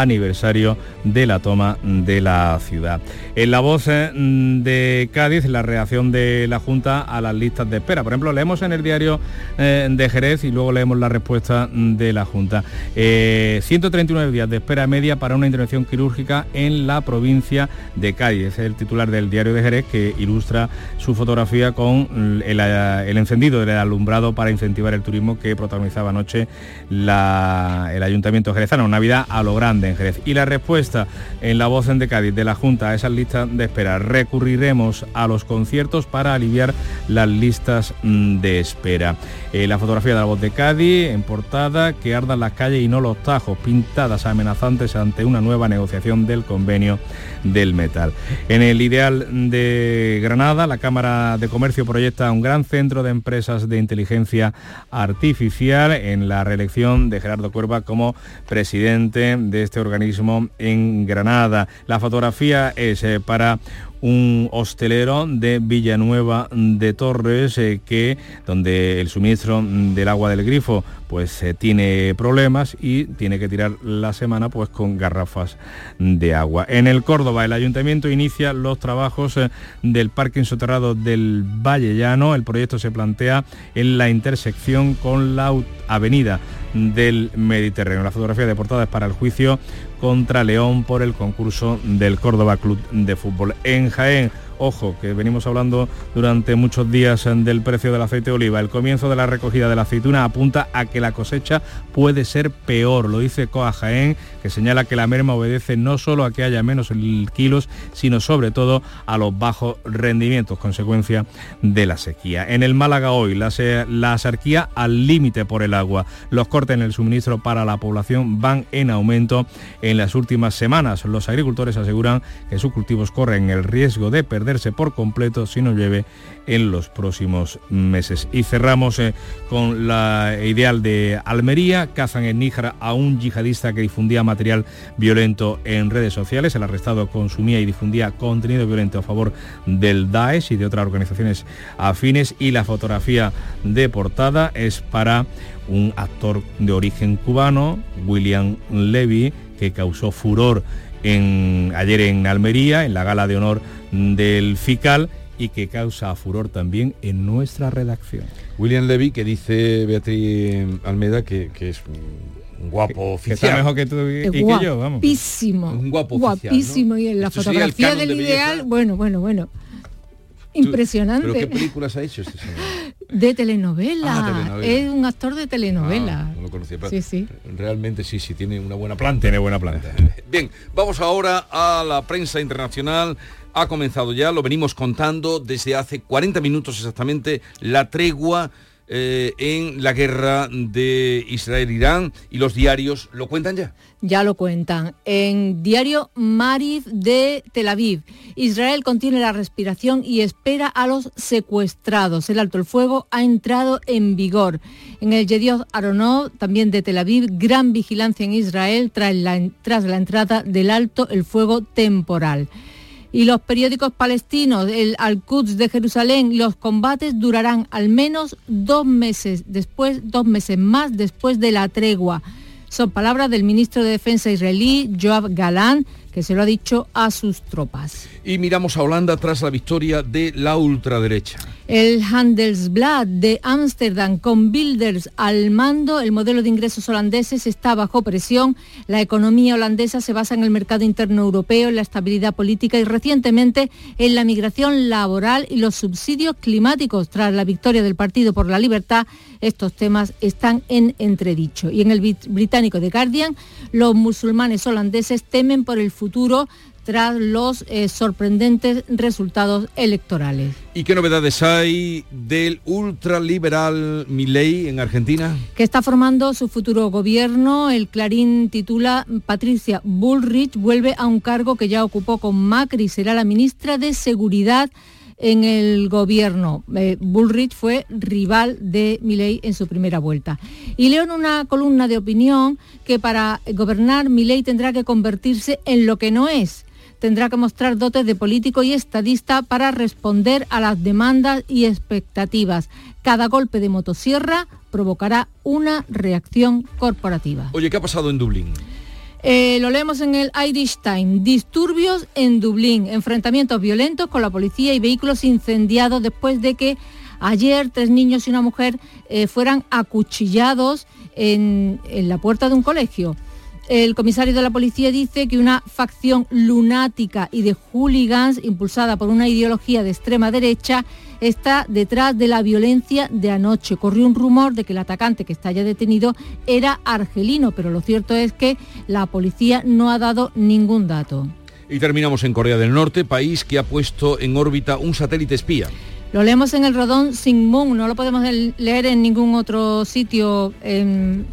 aniversario de la toma de la ciudad. En la voz eh, de Cádiz, la reacción de la Junta a las listas de espera. Por ejemplo, leemos en el diario eh, de Jerez y luego leemos la respuesta de la Junta. Eh, 139 días de espera media para una intervención quirúrgica en la provincia de Cádiz. Es el titular del diario de Jerez que ilustra su fotografía con el, el encendido del alumbrado para incentivar el turismo que protagonizaba anoche la- el Ayuntamiento jerezano. Navidad a lo grande Jerez. Y la respuesta en la voz de Cádiz de la Junta a esas listas de espera. Recurriremos a los conciertos para aliviar las listas mm, de espera. Eh, la fotografía de la voz de Cádiz en portada, que ardan las calles y no los tajos, pintadas amenazantes ante una nueva negociación del convenio del metal. En el ideal de Granada, la Cámara de Comercio proyecta un gran centro de empresas de inteligencia artificial en la reelección de Gerardo Cuerva como presidente de este organismo en Granada. La fotografía es eh, para un hostelero de Villanueva de Torres eh, que donde el suministro del agua del grifo pues eh, tiene problemas y tiene que tirar la semana pues con garrafas de agua. En el Córdoba el ayuntamiento inicia los trabajos eh, del parking soterrado del Valle Llano. El proyecto se plantea en la intersección con la avenida del Mediterráneo. La fotografía de portada es para el juicio contra León por el concurso del Córdoba Club de Fútbol. En Jaén Ojo, que venimos hablando durante muchos días del precio del aceite de oliva. El comienzo de la recogida de la aceituna apunta a que la cosecha puede ser peor. Lo dice Coa Jaén, que señala que la merma obedece no solo a que haya menos kilos, sino sobre todo a los bajos rendimientos, consecuencia de la sequía. En el Málaga hoy, la, la sarquía al límite por el agua. Los cortes en el suministro para la población van en aumento en las últimas semanas. Los agricultores aseguran que sus cultivos corren el riesgo de perder por completo si no llueve en los próximos meses. Y cerramos eh, con la ideal de Almería. Cazan en Níjar a un yihadista que difundía material violento en redes sociales. El arrestado consumía y difundía contenido violento a favor del Daesh y de otras organizaciones afines. Y la fotografía de portada es para un actor de origen cubano, William Levy, que causó furor en, ayer en Almería, en la gala de honor del FICAL y que causa furor también en nuestra redacción. William Levy, que dice Beatriz Almeda que, es un guapo oficial. Que está mejor que tú y, que yo, vamos. Guapísimo. Un guapo Guapísimo. Y en la fotografía del ideal, bueno, bueno, bueno. Impresionante. ¿Pero qué películas ha hecho este señor? De telenovela. Ah, es un actor de telenovela. Ah, no lo conocía. sí, sí. Realmente sí, sí, tiene una buena planta. Tiene buena planta. *laughs* Bien, vamos ahora a la prensa internacional ha comenzado ya, lo venimos contando desde hace 40 minutos exactamente, la tregua eh, en la guerra de Israel-Irán y los diarios lo cuentan ya. Ya lo cuentan. En diario Marif de Tel Aviv, Israel contiene la respiración y espera a los secuestrados. El alto el fuego ha entrado en vigor. En el Yedioth Aronov, también de Tel Aviv, gran vigilancia en Israel tras la entrada del alto el fuego temporal y los periódicos palestinos, el Al-Quds de Jerusalén, los combates durarán al menos dos meses después, dos meses más después de la tregua. Son palabras del ministro de Defensa israelí, Joab Galán, que se lo ha dicho a sus tropas. Y miramos a Holanda tras la victoria de la ultraderecha. El Handelsblad de Ámsterdam con Builders al mando, el modelo de ingresos holandeses está bajo presión. La economía holandesa se basa en el mercado interno europeo, en la estabilidad política y recientemente en la migración laboral y los subsidios climáticos. Tras la victoria del Partido por la Libertad, estos temas están en entredicho. Y en el británico The Guardian, los musulmanes holandeses temen por el futuro tras los eh, sorprendentes resultados electorales. ¿Y qué novedades hay del ultraliberal Milei en Argentina? Que está formando su futuro gobierno. El Clarín titula Patricia Bullrich vuelve a un cargo que ya ocupó con Macri. Será la ministra de Seguridad en el gobierno. Eh, Bullrich fue rival de Milei en su primera vuelta. Y leo en una columna de opinión que para gobernar Milei tendrá que convertirse en lo que no es. Tendrá que mostrar dotes de político y estadista para responder a las demandas y expectativas. Cada golpe de motosierra provocará una reacción corporativa. Oye, ¿qué ha pasado en Dublín? Eh, lo leemos en el Irish Times. Disturbios en Dublín, enfrentamientos violentos con la policía y vehículos incendiados después de que ayer tres niños y una mujer eh, fueran acuchillados en, en la puerta de un colegio. El comisario de la policía dice que una facción lunática y de hooligans impulsada por una ideología de extrema derecha está detrás de la violencia de anoche. Corrió un rumor de que el atacante que está ya detenido era argelino, pero lo cierto es que la policía no ha dado ningún dato. Y terminamos en Corea del Norte, país que ha puesto en órbita un satélite espía. Lo leemos en el Rodón Singmun, no lo podemos leer en ningún otro sitio en,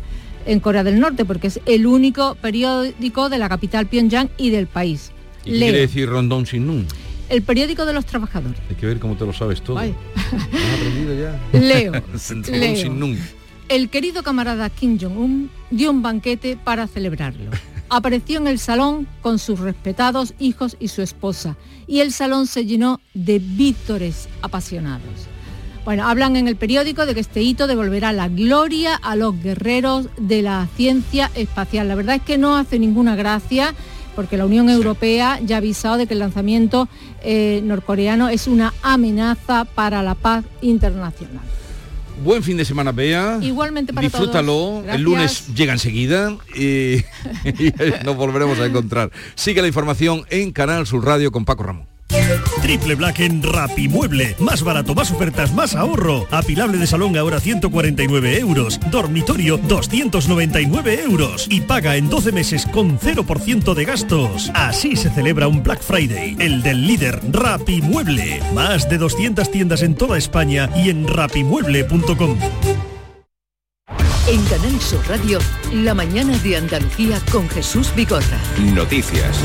Corea del Norte, porque es el único periódico de la capital Pyongyang y del país. ¿Y qué quiere decir Rondón Singmun? El periódico de los trabajadores. Hay que ver cómo te lo sabes todo. Has aprendido ya. Leo. *laughs* Leo. El querido camarada Kim Jong-un dio un banquete para celebrarlo. apareció en el salón con sus respetados hijos y su esposa, y el salón se llenó de vítores apasionados. Bueno, hablan en el periódico de que este hito devolverá la gloria a los guerreros de la ciencia espacial. La verdad es que no hace ninguna gracia porque la Unión Europea ya ha avisado de que el lanzamiento eh, norcoreano es una amenaza para la paz internacional. Buen fin de semana, Bea. Igualmente para Disfrútalo. todos. El lunes llega enseguida y, *laughs* y nos volveremos a encontrar. Sigue la información en Canal Sur Radio con Paco Ramón. Triple Black en Rapimueble. Más barato, más ofertas, más ahorro. Apilable de salón ahora 149 euros. Dormitorio 299 euros. Y paga en 12 meses con 0% de gastos. Así se celebra un Black Friday. El del líder Rapimueble. Más de 200 tiendas en toda España y en rapimueble.com. En Canal Sur Radio, la mañana de Andalucía con Jesús Vigorra. Noticias.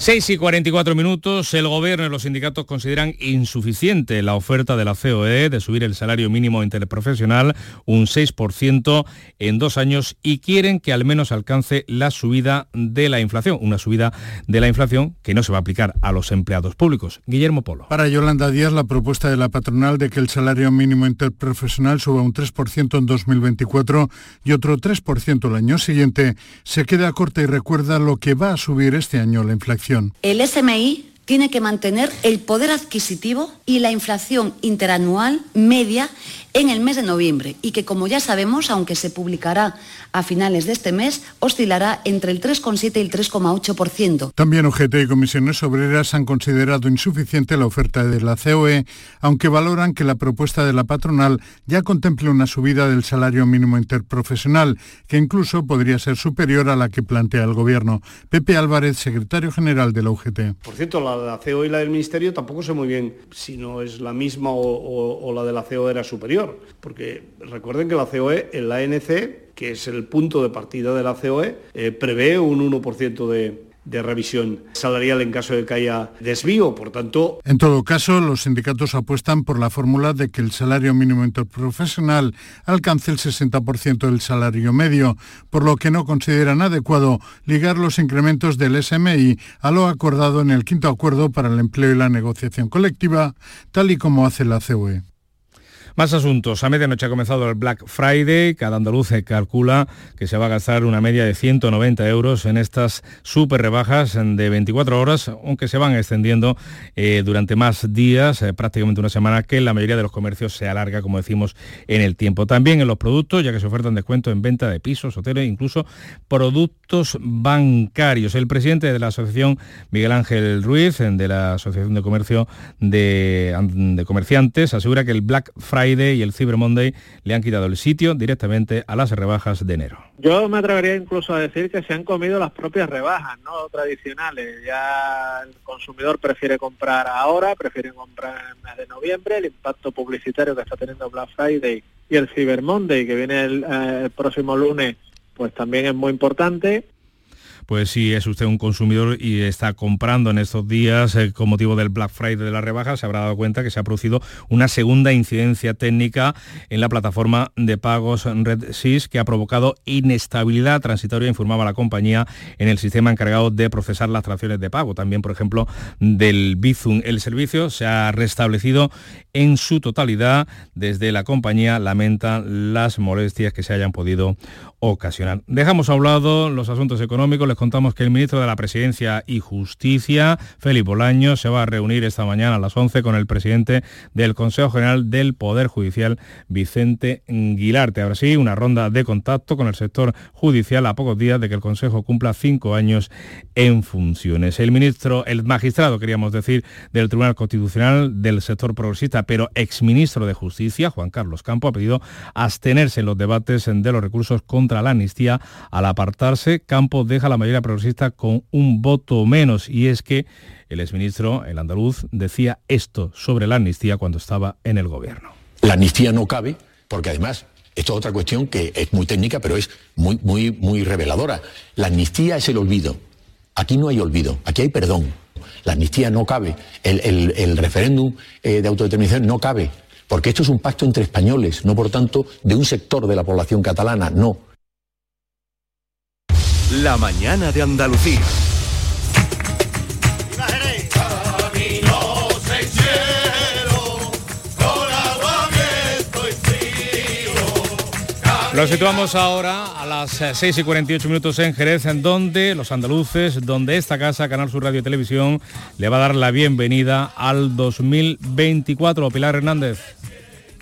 6 y 44 minutos, el gobierno y los sindicatos consideran insuficiente la oferta de la COE de subir el salario mínimo interprofesional un 6% en dos años y quieren que al menos alcance la subida de la inflación, una subida de la inflación que no se va a aplicar a los empleados públicos. Guillermo Polo. Para Yolanda Díaz, la propuesta de la patronal de que el salario mínimo interprofesional suba un 3% en 2024 y otro 3% el año siguiente se queda corta y recuerda lo que va a subir este año la inflación. El SMI tiene que mantener el poder adquisitivo y la inflación interanual media en el mes de noviembre y que, como ya sabemos, aunque se publicará a finales de este mes, oscilará entre el 3,7 y el 3,8%. También UGT y comisiones obreras han considerado insuficiente la oferta de la COE, aunque valoran que la propuesta de la patronal ya contemple una subida del salario mínimo interprofesional, que incluso podría ser superior a la que plantea el Gobierno. Pepe Álvarez, secretario general de la UGT. Por cierto, la de la COE y la del Ministerio tampoco sé muy bien si no es la misma o, o- o la de la COE era superior, porque recuerden que la COE en la ANC, que es el punto de partida de la COE, eh, prevé un 1% de, de revisión salarial en caso de que haya desvío, por tanto, En todo caso, los sindicatos apuestan por la fórmula de que el salario mínimo interprofesional alcance el 60% del salario medio, por lo que no consideran adecuado ligar los incrementos del SMI a lo acordado en el quinto acuerdo para el empleo y la negociación colectiva, tal y como hace la. COE. Más asuntos. A medianoche ha comenzado el Black Friday. Cada andaluz calcula que se va a gastar una media de 190 euros en estas super rebajas de 24 horas, aunque se van extendiendo eh, durante más días, eh, prácticamente una semana, que la mayoría de los comercios se alarga, como decimos, en el tiempo. También en los productos, ya que se ofertan descuentos en venta de pisos, hoteles, incluso productos bancarios. El presidente de la asociación, Miguel Ángel Ruiz, de la Asociación de Comercio de Comerciantes, asegura que el Black Friday y el Cyber Monday le han quitado el sitio directamente a las rebajas de enero. Yo me atrevería incluso a decir que se han comido las propias rebajas, no tradicionales. Ya el consumidor prefiere comprar ahora, prefiere comprar en el mes de noviembre. El impacto publicitario que está teniendo Black Friday y el Cyber Monday, que viene el, eh, el próximo lunes, pues también es muy importante. Pues si es usted un consumidor y está comprando en estos días eh, con motivo del Black Friday de la rebaja, se habrá dado cuenta que se ha producido una segunda incidencia técnica en la plataforma de pagos RedSys que ha provocado inestabilidad transitoria, informaba la compañía, en el sistema encargado de procesar las transacciones de pago. También, por ejemplo, del Bizum. El servicio se ha restablecido en su totalidad. Desde la compañía lamentan las molestias que se hayan podido ocasionar. Dejamos a un los asuntos económicos. Les contamos que el ministro de la Presidencia y Justicia, Felipe Bolaño, se va a reunir esta mañana a las 11 con el presidente del Consejo General del Poder Judicial, Vicente Guilarte. Ahora sí, una ronda de contacto con el sector judicial a pocos días de que el Consejo cumpla cinco años en funciones. El ministro, el magistrado, queríamos decir, del Tribunal Constitucional del sector progresista, pero exministro de Justicia, Juan Carlos Campo, ha pedido abstenerse en los debates de los recursos contra la amnistía. Al apartarse, Campo deja la mayoría progresista con un voto menos y es que el exministro, el andaluz, decía esto sobre la amnistía cuando estaba en el gobierno. La amnistía no cabe porque además esto es otra cuestión que es muy técnica pero es muy, muy, muy reveladora. La amnistía es el olvido. Aquí no hay olvido, aquí hay perdón. La amnistía no cabe. El referéndum eh, de autodeterminación no cabe. Porque esto es un pacto entre españoles, no por tanto de un sector de la población catalana, no. La mañana de Andalucía. Lo situamos ahora a las 6 eh, y 48 minutos en Jerez, en donde los andaluces, donde esta casa, Canal Sur Radio y Televisión, le va a dar la bienvenida al 2024. Pilar Hernández.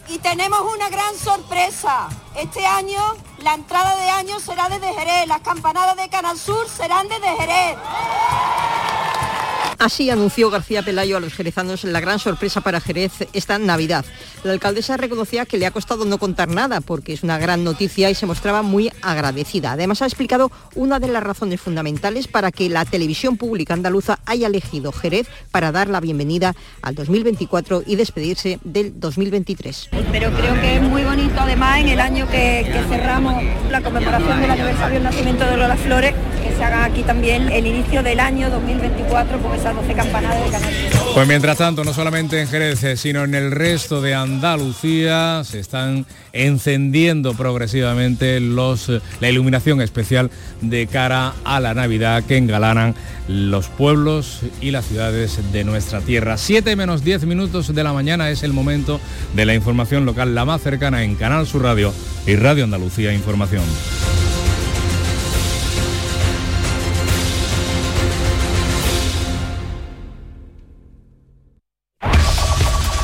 Y tenemos una gran sorpresa. Este año la entrada de año será desde Jerez, las campanadas de Canal Sur serán desde Jerez. Así anunció García Pelayo a los jerezanos la gran sorpresa para Jerez esta Navidad. La alcaldesa reconocía que le ha costado no contar nada porque es una gran noticia y se mostraba muy agradecida. Además ha explicado una de las razones fundamentales para que la televisión pública andaluza haya elegido Jerez para dar la bienvenida al 2024 y despedirse del 2023. Pero creo que es muy bonito además en el año que, cerramos la conmemoración del aniversario del nacimiento de Lola Flores, que se haga aquí también el inicio del año 2024 con esa 12 campanadas de Canal Pues mientras tanto, no solamente en Jerez, eh, sino en el resto de Andalucía se están encendiendo progresivamente los, eh, la iluminación especial de cara a la Navidad que engalanan los pueblos y las ciudades de nuestra tierra. 7 menos 10 minutos de la mañana es el momento de la información local la más cercana en Canal Sur Radio y Radio Andalucía Información.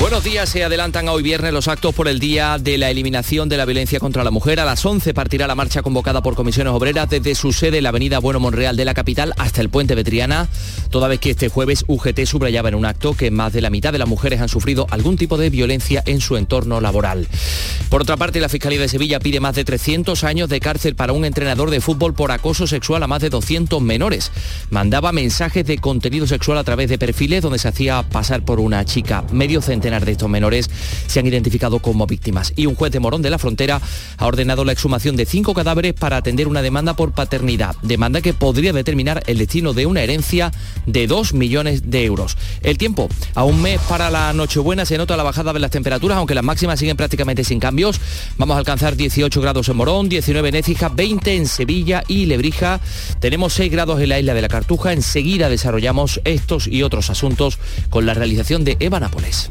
Buenos días, se adelantan a hoy viernes los actos por el Día de la Eliminación de la Violencia contra la Mujer. A las 11 partirá la marcha convocada por comisiones obreras desde su sede la avenida Bueno Monreal de la capital hasta el puente Betriana, toda vez que este jueves UGT subrayaba en un acto que más de la mitad de las mujeres han sufrido algún tipo de violencia en su entorno laboral. Por otra parte, la Fiscalía de Sevilla pide más de 300 años de cárcel para un entrenador de fútbol por acoso sexual a más de 200 menores. Mandaba mensajes de contenido sexual a través de perfiles donde se hacía pasar por una chica. Medio centenar de estos menores se han identificado como víctimas. Y un juez de Morón de la Frontera ha ordenado la exhumación de cinco cadáveres para atender una demanda por paternidad. Demanda que podría determinar el destino de una herencia de 2 millones de euros. El tiempo, a un mes para la Nochebuena se nota la bajada de las temperaturas, aunque las máximas siguen prácticamente sin cambios. Vamos a alcanzar 18 grados en Morón, 19 en Écija, 20 en Sevilla y Lebrija. Tenemos 6 grados en la isla de la Cartuja. Enseguida desarrollamos estos y otros asuntos con la realización de Eva Nápoles.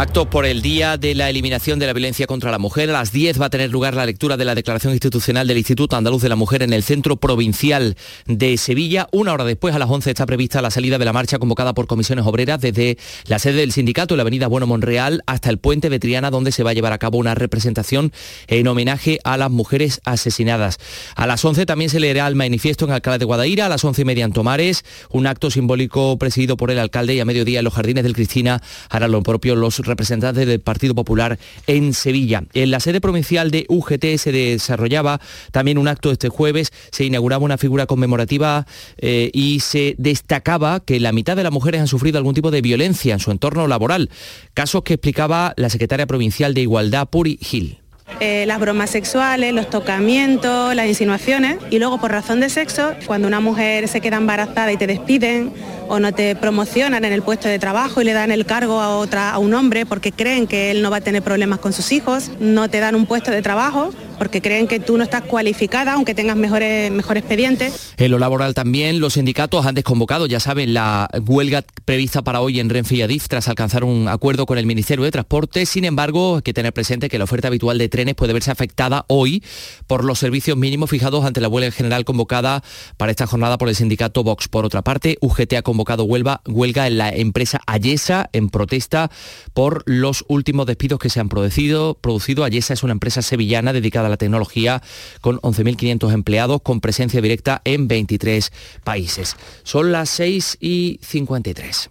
Actos por el Día de la Eliminación de la Violencia contra la Mujer. A las 10 va a tener lugar la lectura de la Declaración Institucional del Instituto Andaluz de la Mujer en el Centro Provincial de Sevilla. Una hora después, a las 11, está prevista la salida de la marcha convocada por comisiones obreras desde la sede del sindicato en la avenida Bueno Monreal hasta el puente Betriana, donde se va a llevar a cabo una representación en homenaje a las mujeres asesinadas. A las 11 también se leerá el manifiesto en Alcalá de Guadaira, a las 11 y media en Tomares, un acto simbólico presidido por el alcalde y a mediodía en los jardines del Cristina harán lo propio los representantes del Partido Popular en Sevilla. En la sede provincial de UGT se desarrollaba también un acto este jueves, se inauguraba una figura conmemorativa eh, y se destacaba que la mitad de las mujeres han sufrido algún tipo de violencia en su entorno laboral, casos que explicaba la secretaria provincial de Igualdad, Puri Gil. Eh, las bromas sexuales, los tocamientos, las insinuaciones. Y luego por razón de sexo, cuando una mujer se queda embarazada y te despiden o no te promocionan en el puesto de trabajo y le dan el cargo a, otra, a un hombre porque creen que él no va a tener problemas con sus hijos, no te dan un puesto de trabajo porque creen que tú no estás cualificada aunque tengas mejores, mejor expediente. En lo laboral también los sindicatos han desconvocado, ya saben, la huelga prevista para hoy en Renfe y Adif tras alcanzar un acuerdo con el Ministerio de Transporte. Sin embargo, hay que tener presente que la oferta habitual de trenes puede verse afectada hoy por los servicios mínimos fijados ante la huelga general convocada para esta jornada por el sindicato Vox. Por otra parte, UGT ha convocado huelga, huelga en la empresa Ayesa en protesta por los últimos despidos que se han producido. Ayesa es una empresa sevillana dedicada a la tecnología con 11.500 empleados con presencia directa en 23 países. Son las 6 y 53.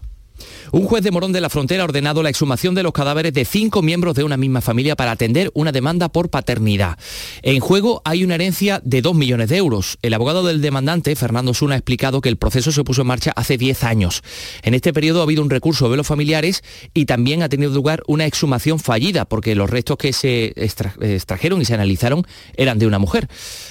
Un juez de Morón de la Frontera ha ordenado la exhumación de los cadáveres de cinco miembros de una misma familia para atender una demanda por paternidad. En juego hay una herencia de 2 millones de euros. El abogado del demandante, Fernando Suna, ha explicado que el proceso se puso en marcha hace 10 años. En este periodo ha habido un recurso de los familiares y también ha tenido lugar una exhumación fallida porque los restos que se extrajeron y se analizaron eran de una mujer,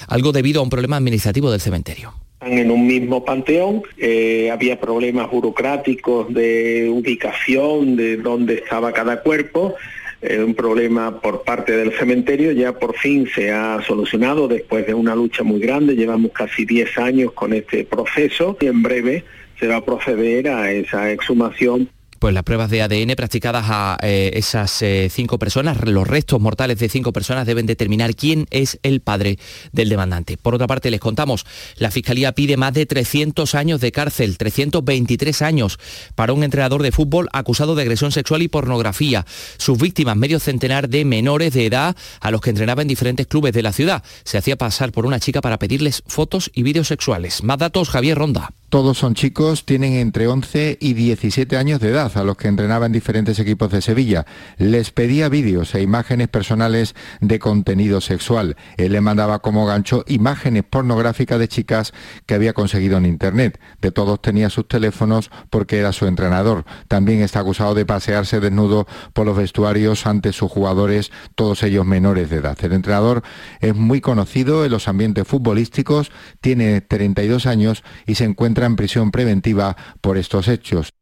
algo debido a un problema administrativo del cementerio en un mismo panteón, eh, había problemas burocráticos de ubicación, de dónde estaba cada cuerpo, eh, un problema por parte del cementerio, ya por fin se ha solucionado después de una lucha muy grande, llevamos casi 10 años con este proceso y en breve se va a proceder a esa exhumación pues las pruebas de ADN practicadas a eh, esas eh, cinco personas, los restos mortales de cinco personas deben determinar quién es el padre del demandante. Por otra parte, les contamos, la Fiscalía pide más de 300 años de cárcel, 323 años, para un entrenador de fútbol acusado de agresión sexual y pornografía. Sus víctimas, medio centenar de menores de edad a los que entrenaba en diferentes clubes de la ciudad. Se hacía pasar por una chica para pedirles fotos y vídeos sexuales. Más datos, Javier Ronda. Todos son chicos, tienen entre 11 y 17 años de edad, a los que entrenaba en diferentes equipos de Sevilla. Les pedía vídeos e imágenes personales de contenido sexual. Él le mandaba como gancho imágenes pornográficas de chicas que había conseguido en Internet. De todos tenía sus teléfonos porque era su entrenador. También está acusado de pasearse desnudo por los vestuarios ante sus jugadores, todos ellos menores de edad. El entrenador es muy conocido en los ambientes futbolísticos, tiene 32 años y se encuentra en prisión preventiva por estos hechos.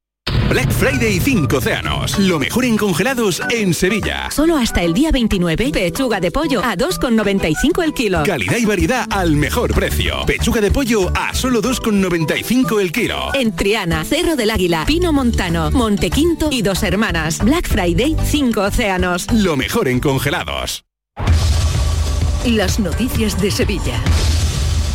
Black Friday 5 océanos. Lo mejor en congelados en Sevilla. Solo hasta el día 29, pechuga de pollo a 2,95 el kilo. Calidad y variedad al mejor precio. Pechuga de pollo a solo 2,95 el kilo. En Triana, Cerro del Águila, Pino Montano, Montequinto y Dos Hermanas. Black Friday 5 océanos. Lo mejor en congelados. Las noticias de Sevilla.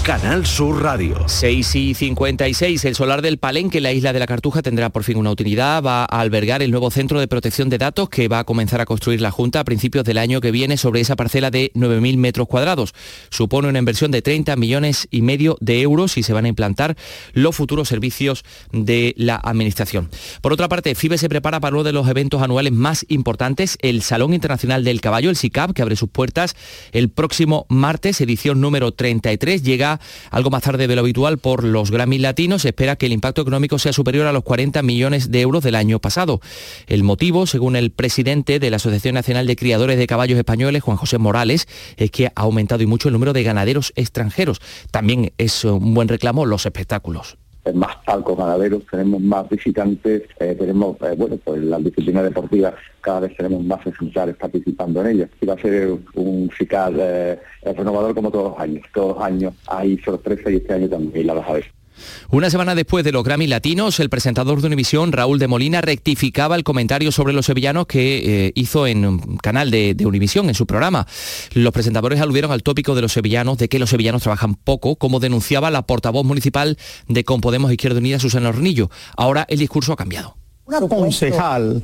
Canal Sur Radio. 6 y 56. El solar del Palenque, la isla de la Cartuja, tendrá por fin una utilidad. Va a albergar el nuevo centro de protección de datos que va a comenzar a construir la Junta a principios del año que viene sobre esa parcela de 9.000 metros cuadrados. Supone una inversión de 30 millones y medio de euros y se van a implantar los futuros servicios de la Administración. Por otra parte, FIBE se prepara para uno de los eventos anuales más importantes, el Salón Internacional del Caballo, el SICAP, que abre sus puertas el próximo martes, edición número 33. Llega algo más tarde de lo habitual por los Grammy latinos. Se espera que el impacto económico sea superior a los 40 millones de euros del año pasado. El motivo, según el presidente de la Asociación Nacional de Criadores de Caballos Españoles, Juan José Morales, es que ha aumentado y mucho el número de ganaderos extranjeros. También es un buen reclamo los espectáculos más palcos ganaderos, tenemos más visitantes, eh, tenemos, eh, bueno, pues las disciplinas deportivas cada vez tenemos más ejemplares participando en ellas. Y va a ser un FICAL eh, renovador como todos los años. Todos los años hay sorpresa y este año también la vas a ver. Una semana después de los Grammy Latinos, el presentador de Univisión, Raúl de Molina, rectificaba el comentario sobre los sevillanos que hizo en un canal de, de, Univisión, en su programa. Los presentadores aludieron al tópico de los sevillanos, de que los sevillanos trabajan poco, como denunciaba la portavoz municipal de Compodemos Izquierda Unida, Susana Hornillo. Ahora el discurso ha cambiado. Una concejal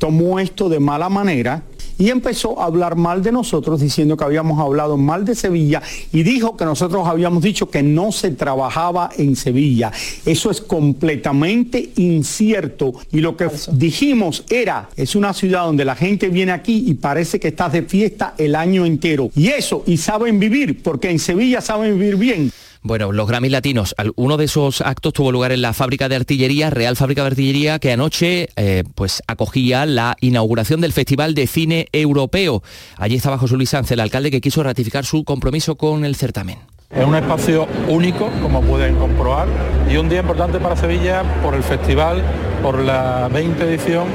tomó esto de mala manera y empezó a hablar mal de nosotros diciendo que habíamos hablado mal de Sevilla y dijo que nosotros habíamos dicho que no se trabajaba en Sevilla. Eso es completamente incierto y lo que dijimos era, es una ciudad donde la gente viene aquí y parece que estás de fiesta el año entero. Y eso, y saben vivir, porque en Sevilla saben vivir bien. Bueno, los Grammy Latinos, uno de esos actos tuvo lugar en la fábrica de artillería, Real Fábrica de Artillería, que anoche eh, pues acogía la inauguración del Festival de Cine Europeo. Allí estaba José Luis Sánchez, el alcalde, que quiso ratificar su compromiso con el certamen. Es un espacio único, como pueden comprobar, y un día importante para Sevilla por el festival, por la 20 edición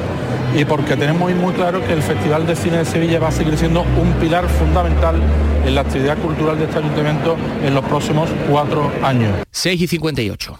y porque tenemos muy, claro que el Festival de Cine de Sevilla va a seguir siendo un pilar fundamental en la actividad cultural de este ayuntamiento en los próximos cuatro años. 6 y 58.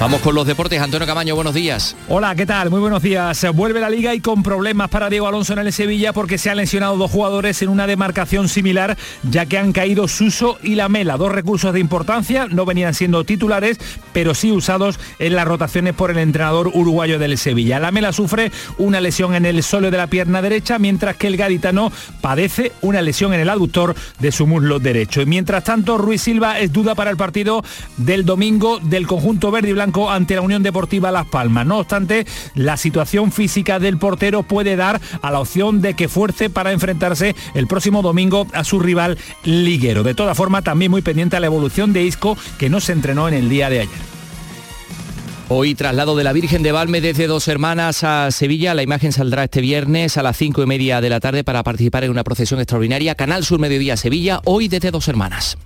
Vamos con los deportes. Antonio Camaño, buenos días. Hola, ¿qué tal? Muy buenos días. Vuelve la liga y con problemas para Diego Alonso en el Sevilla porque se han lesionado dos jugadores en una demarcación similar, ya que han caído Suso y Lamela, dos recursos de importancia, no venían siendo titulares, pero sí usados en las rotaciones por el entrenador uruguayo del Sevilla. Lamela sufre una lesión en el solo de la pierna derecha, mientras que el gaditano padece una lesión en el aductor de su muslo derecho. Y mientras tanto, Ruiz Silva es duda para el partido del domingo del conjunto verde y ante la Unión Deportiva Las Palmas. No obstante, la situación física del portero puede dar a la opción de que fuerce para enfrentarse el próximo domingo a su rival liguero. De todas formas, también muy pendiente a la evolución de Isco, que no se entrenó en el día de ayer. Hoy traslado de la Virgen de Valme desde Dos Hermanas a Sevilla. La imagen saldrá este viernes a las cinco y media de la tarde para participar en una procesión extraordinaria. Canal Sur Mediodía Sevilla, hoy desde Dos Hermanas.